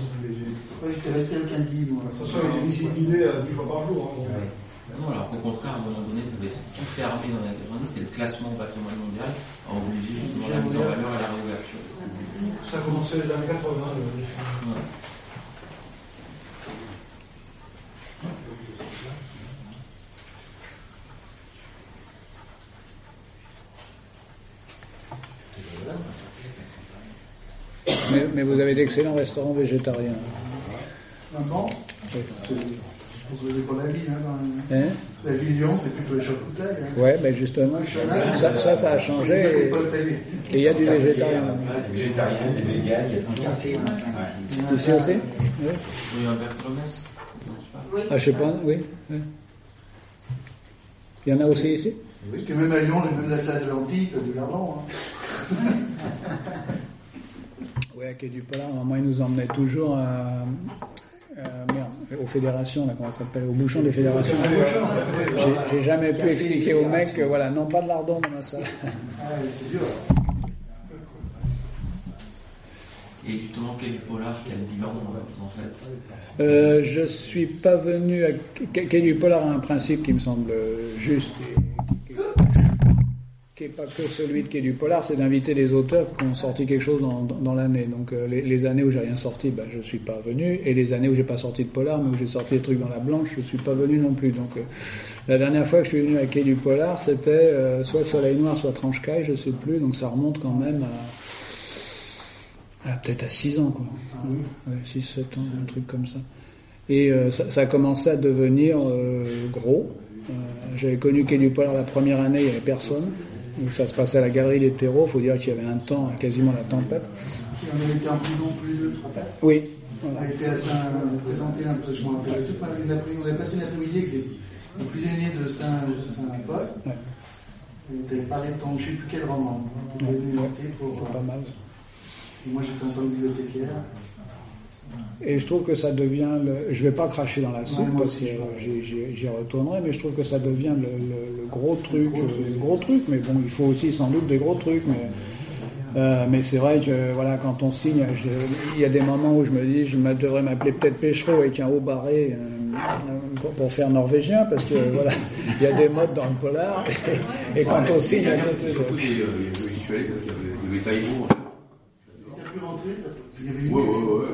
Ouais, j'étais resté avec un guide, moi. De toute façon, il des visites guidées euh, dix fois par jour. hein. Non, alors qu'au contraire, à un moment donné, ça va être tout fermé dans les années 90, c'est le classement au patrimoine mondial a obligé justement la mise en valeur et la réouverture. Ça a commencé les années 80. le- le film. Ouais. Mais, mais vous avez d'excellents restaurants végétariens. Bon Oui. C'est- Vous n'avez pas la ville, hein, dans- Hein? La ville Lyon, c'est plutôt les charcutailles. Hein. ouais, ben justement, ça, ça, ça a changé. Et il y a du végétarien. Des végétariens, des véganes, il y a quartier, ici. Ici aussi? Oui. Oui, un verre. Oui, Ah, je sais pas, oui. oui. Il y en a aussi ici? Parce que même à Lyon, même la salle de lentilles, t'as du lardon. Hein. Oui, à Quai du Polar, maman, il nous emmenait toujours à, à- merde, aux fédérations, là, comment ça s'appelle, au bouchon des fédérations. J'ai- jamais pu expliquer aux mecs que, voilà, non pas de lardon dans ma salle. Ah, oui, c'est dur. Et justement, quel polar, quel bilan vous en faites Euh, je suis pas venu à. Quai du Polar a un principe qui me semble juste et qui- qui n'est pas que celui de Quai du Polar, c'est d'inviter des auteurs qui ont sorti quelque chose dans, dans- dans l'année. Donc euh, les, les années où j'ai rien sorti, ben, je suis pas venu, et les années où j'ai pas sorti de Polar, mais où j'ai sorti des trucs dans la blanche, je suis pas venu non plus. Donc euh, la dernière fois que je suis venu à Quai du Polar, c'était euh, soit Soleil Noir, soit Tranche-Caille, je sais plus, donc ça remonte quand même à, à peut-être à 6 ans, quoi. Ouais, 6, 7 ans, un truc comme ça. Et ça, ça a commencé à devenir gros. J'avais connu Quai du Polar la première année, il n'y avait personne. Ça se passait à la galerie des terreaux, il faut dire qu'il y avait un temps, quasiment la tempête. Et on avait été en prison plus de trois fois. Oui, On a été à Saint, présenté un peu, je me rappelle, tout on avait passé l'après-midi avec des, des prisonniers de Saint- Saint-Paul. Ouais. Et tu avais parlé de ton, je ne sais plus quel roman. Tu étais venu Ouais. pour. C'est pas mal. Et moi j'étais en tant que bibliothécaire. Et je trouve que ça devient, le, je vais pas cracher dans la soupe Ouais, parce que j'y- j'y j'y retournerai, mais je trouve que ça devient le, le- le gros truc, gros euh, truc. le gros truc. Mais bon, il faut aussi sans doute des gros trucs. Mais, euh, mais c'est vrai que voilà, quand on signe, je- il y a des moments où je me dis, je devrais m'appeler peut-être Péchereau avec un haut barré euh, pour, pour faire norvégien, parce que voilà, il y a des modes dans le polar. Et, et quand on signe, à côté de- Surtout, j'ai euh, j'y suis allé parce qu'il y avait, il y pu rentrer Il y Ouais, ouais, ouais.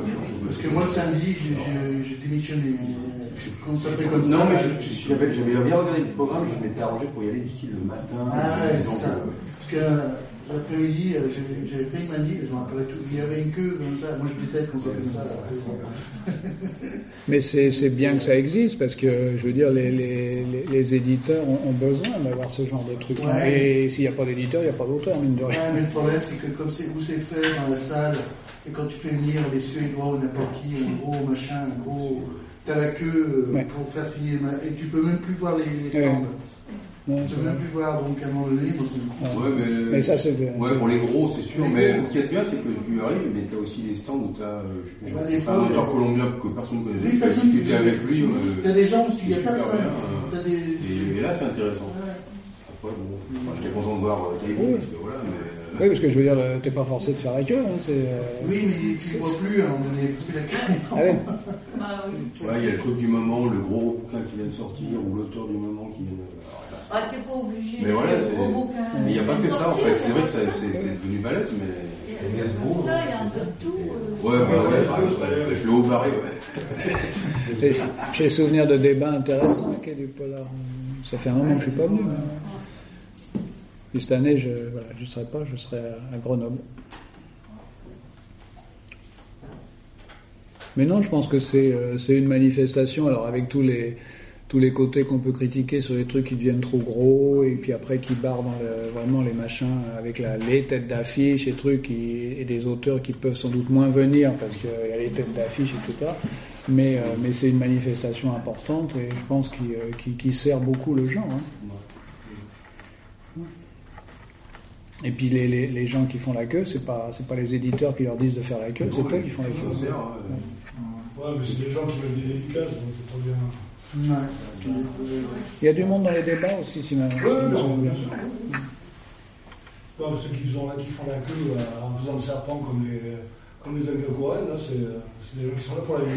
Parce que moi le samedi j'ai- démissionné. Quand ça fait comme Non, ça. mais je- je- j'avais bien regardé le programme, je m'étais arrangé pour y aller du style le matin. Ah ouais, donc, c'est ça. euh, Parce que euh, l'après-midi, euh, j'avais fait une manie, je me rappelais tout. Il y avait une queue comme ça. Moi je déteste quand c'est comme ça. Mais c'est bien que ça existe parce que je veux dire les, les, les, les éditeurs ont, ont besoin d'avoir ce genre de truc. Ouais. Et s'il n'y a pas d'éditeur, il n'y a pas d'auteur, mine de Ouais, rien. mais le problème, c'est que comme c'est où c'est fait dans la salle, et quand tu fais venir les Suédois ou n'importe qui, un gros machin, un gros. T'as la queue euh, Ouais. pour faire signer, ma- et tu peux même plus voir les, stands. Ouais, Tu peux même plus voir, donc à un moment donné, moi, c'est une Ouais, mais, Mais ça, c'est de- Ouais, pour les gros, c'est sûr. Les Mais gros. ce qui est bien, c'est que tu arrives, mais tu as aussi des stands où tu as Bah, des un fois, auteur euh, colombien que personne ne connaissait. Oui, Tu as discuté avec lui. T'as euh, des gens où il n'y a personne. bien, euh, T'as des. et, et là, c'est intéressant. Ouais. Après, bon, enfin, j'étais content de voir euh, Taïbo, parce que voilà, mais. Oui, parce que je veux dire, euh, t'es pas forcé de faire avec eux. Hein, c'est, euh, Oui, mais tu ne vois plus à un moment donné, parce que la est Ah ouais. Ah oui. Ouais, il y a le truc du moment, le gros bouquin qui vient de sortir, ou l'auteur du moment qui vient de. alors, là, Ah, t'es pas obligé Mais de voilà, lire le c'est- gros bouquin. Mais il n'y a pas que ça en fait. C'est vrai que c'est c'est devenu balèze, mais. Y a ça, il y a un peu de tout. euh. Ouais, bah ouais, par exemple, avec le haut barré, ouais. c'est- J'ai souvenir de débats intéressants est du polar. Ça fait un moment que je suis pas venu. Puis cette année, je voilà, je serai pas, je serai à, Grenoble. Mais non, je pense que c'est euh, c'est une manifestation. Alors avec tous les tous les côtés qu'on peut critiquer sur les trucs qui deviennent trop gros et puis après qui barrent vraiment les machins avec les têtes d'affiche et trucs et des auteurs qui peuvent sans doute moins venir parce qu'il y a les têtes d'affiche etc. Mais euh, mais c'est une manifestation importante et je pense qui euh, sert beaucoup le genre. hein. Et puis les, les, les gens qui font la queue, c'est pas c'est pas les éditeurs qui leur disent de faire la queue, c'est eux qui font la queue. C'est Ouais, mais c'est des gens qui veulent des dédicaces, donc c'est pas bien. Ouais. Il y a du monde dans les débats aussi, si ma-. Ouais, mais ceux qui, font la, qui font la queue euh, en faisant le serpent comme les, comme les là, c'est c'est des gens qui sont là pour la euh,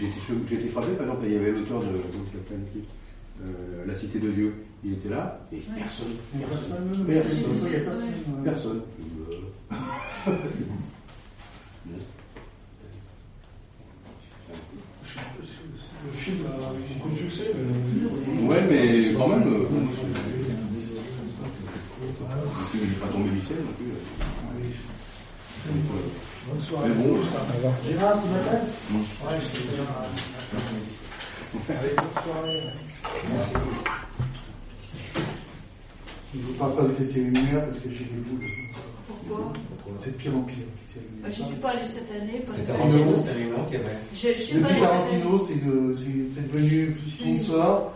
J'ai été cho- j'ai été frappé, par exemple, il y avait l'auteur de euh, La Cité de Dieu. Il était là, et personne. Personne. personne, personne. Euh, Le film a eu beaucoup de succès, mais. Ouais, mais quand même. euh, il n'est pas tombé du ciel non plus. Euh, bonne soirée. Mais bon, Gérard, tu m'appelles. Ouais, je t'ai bien. Allez, bonne soirée. Je ne vous parle pas de festival lumière parce que j'ai des boules. Pourquoi C'est de pire en pire. Bah, Je ne suis pas allée cette année que Tarantino, c'est lui qui avait. je, je suis pas Depuis allée cette année. Tarantino, c'est c'est- c'est devenu sponsor.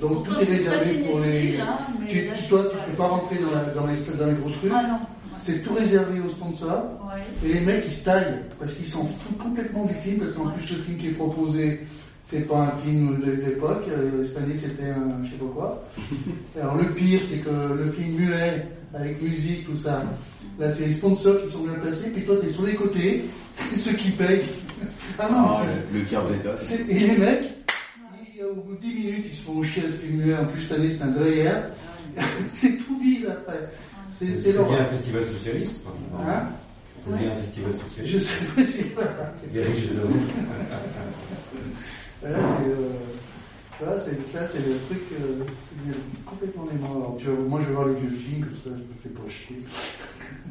Donc tout est pas réservé pour les. cinéphile, hein, Tu, toi, pas peux pas rentrer dans, la- dans, les, dans les gros trucs. Ah non. C'est tout réservé aux sponsors. Ouais. Et les mecs, ils se taillent parce qu'ils s'en foutent complètement du film, parce qu'en plus, le film qui est proposé, c'est pas un film de l'époque. Euh, cette année, c'était un je sais pas quoi. Alors, le pire, c'est que le film muet, avec musique, tout ça, Là, c'est les sponsors qui sont bien placés, puis toi, tu es sur les côtés, et ceux qui payent. Ah non, Ah, c'est- le c'est- et les mecs, ils, au bout de 10 minutes, ils se font chier à se filmer. En plus, cette année, c'est un derrière. c'est tout vide après. C'est C'est c'est bien un festival socialiste. pratiquement. Hein C'est bien un festival socialiste. Je sais pas si voilà. Eric Jadot. Voilà, c'est, euh, voilà, c'est- ça, c'est le truc, euh, c'est complètement les morts. Alors, tu vois, moi, je vais voir le vieux film, comme ça, je me fais pas chier.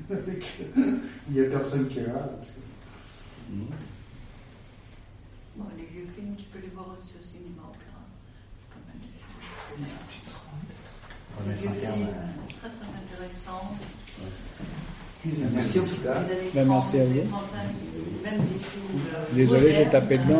Il n'y a personne qui est là. parce que- Bon, les vieux films, tu peux les voir aussi au cinéma opéra. Pas mal de films. On va Les mettre vieux un terme films, à- très très intéressants. Merci en tout cas. Ben, merci 30, à vous. 35, même des films. euh, Désolé, j'ai tapé dedans.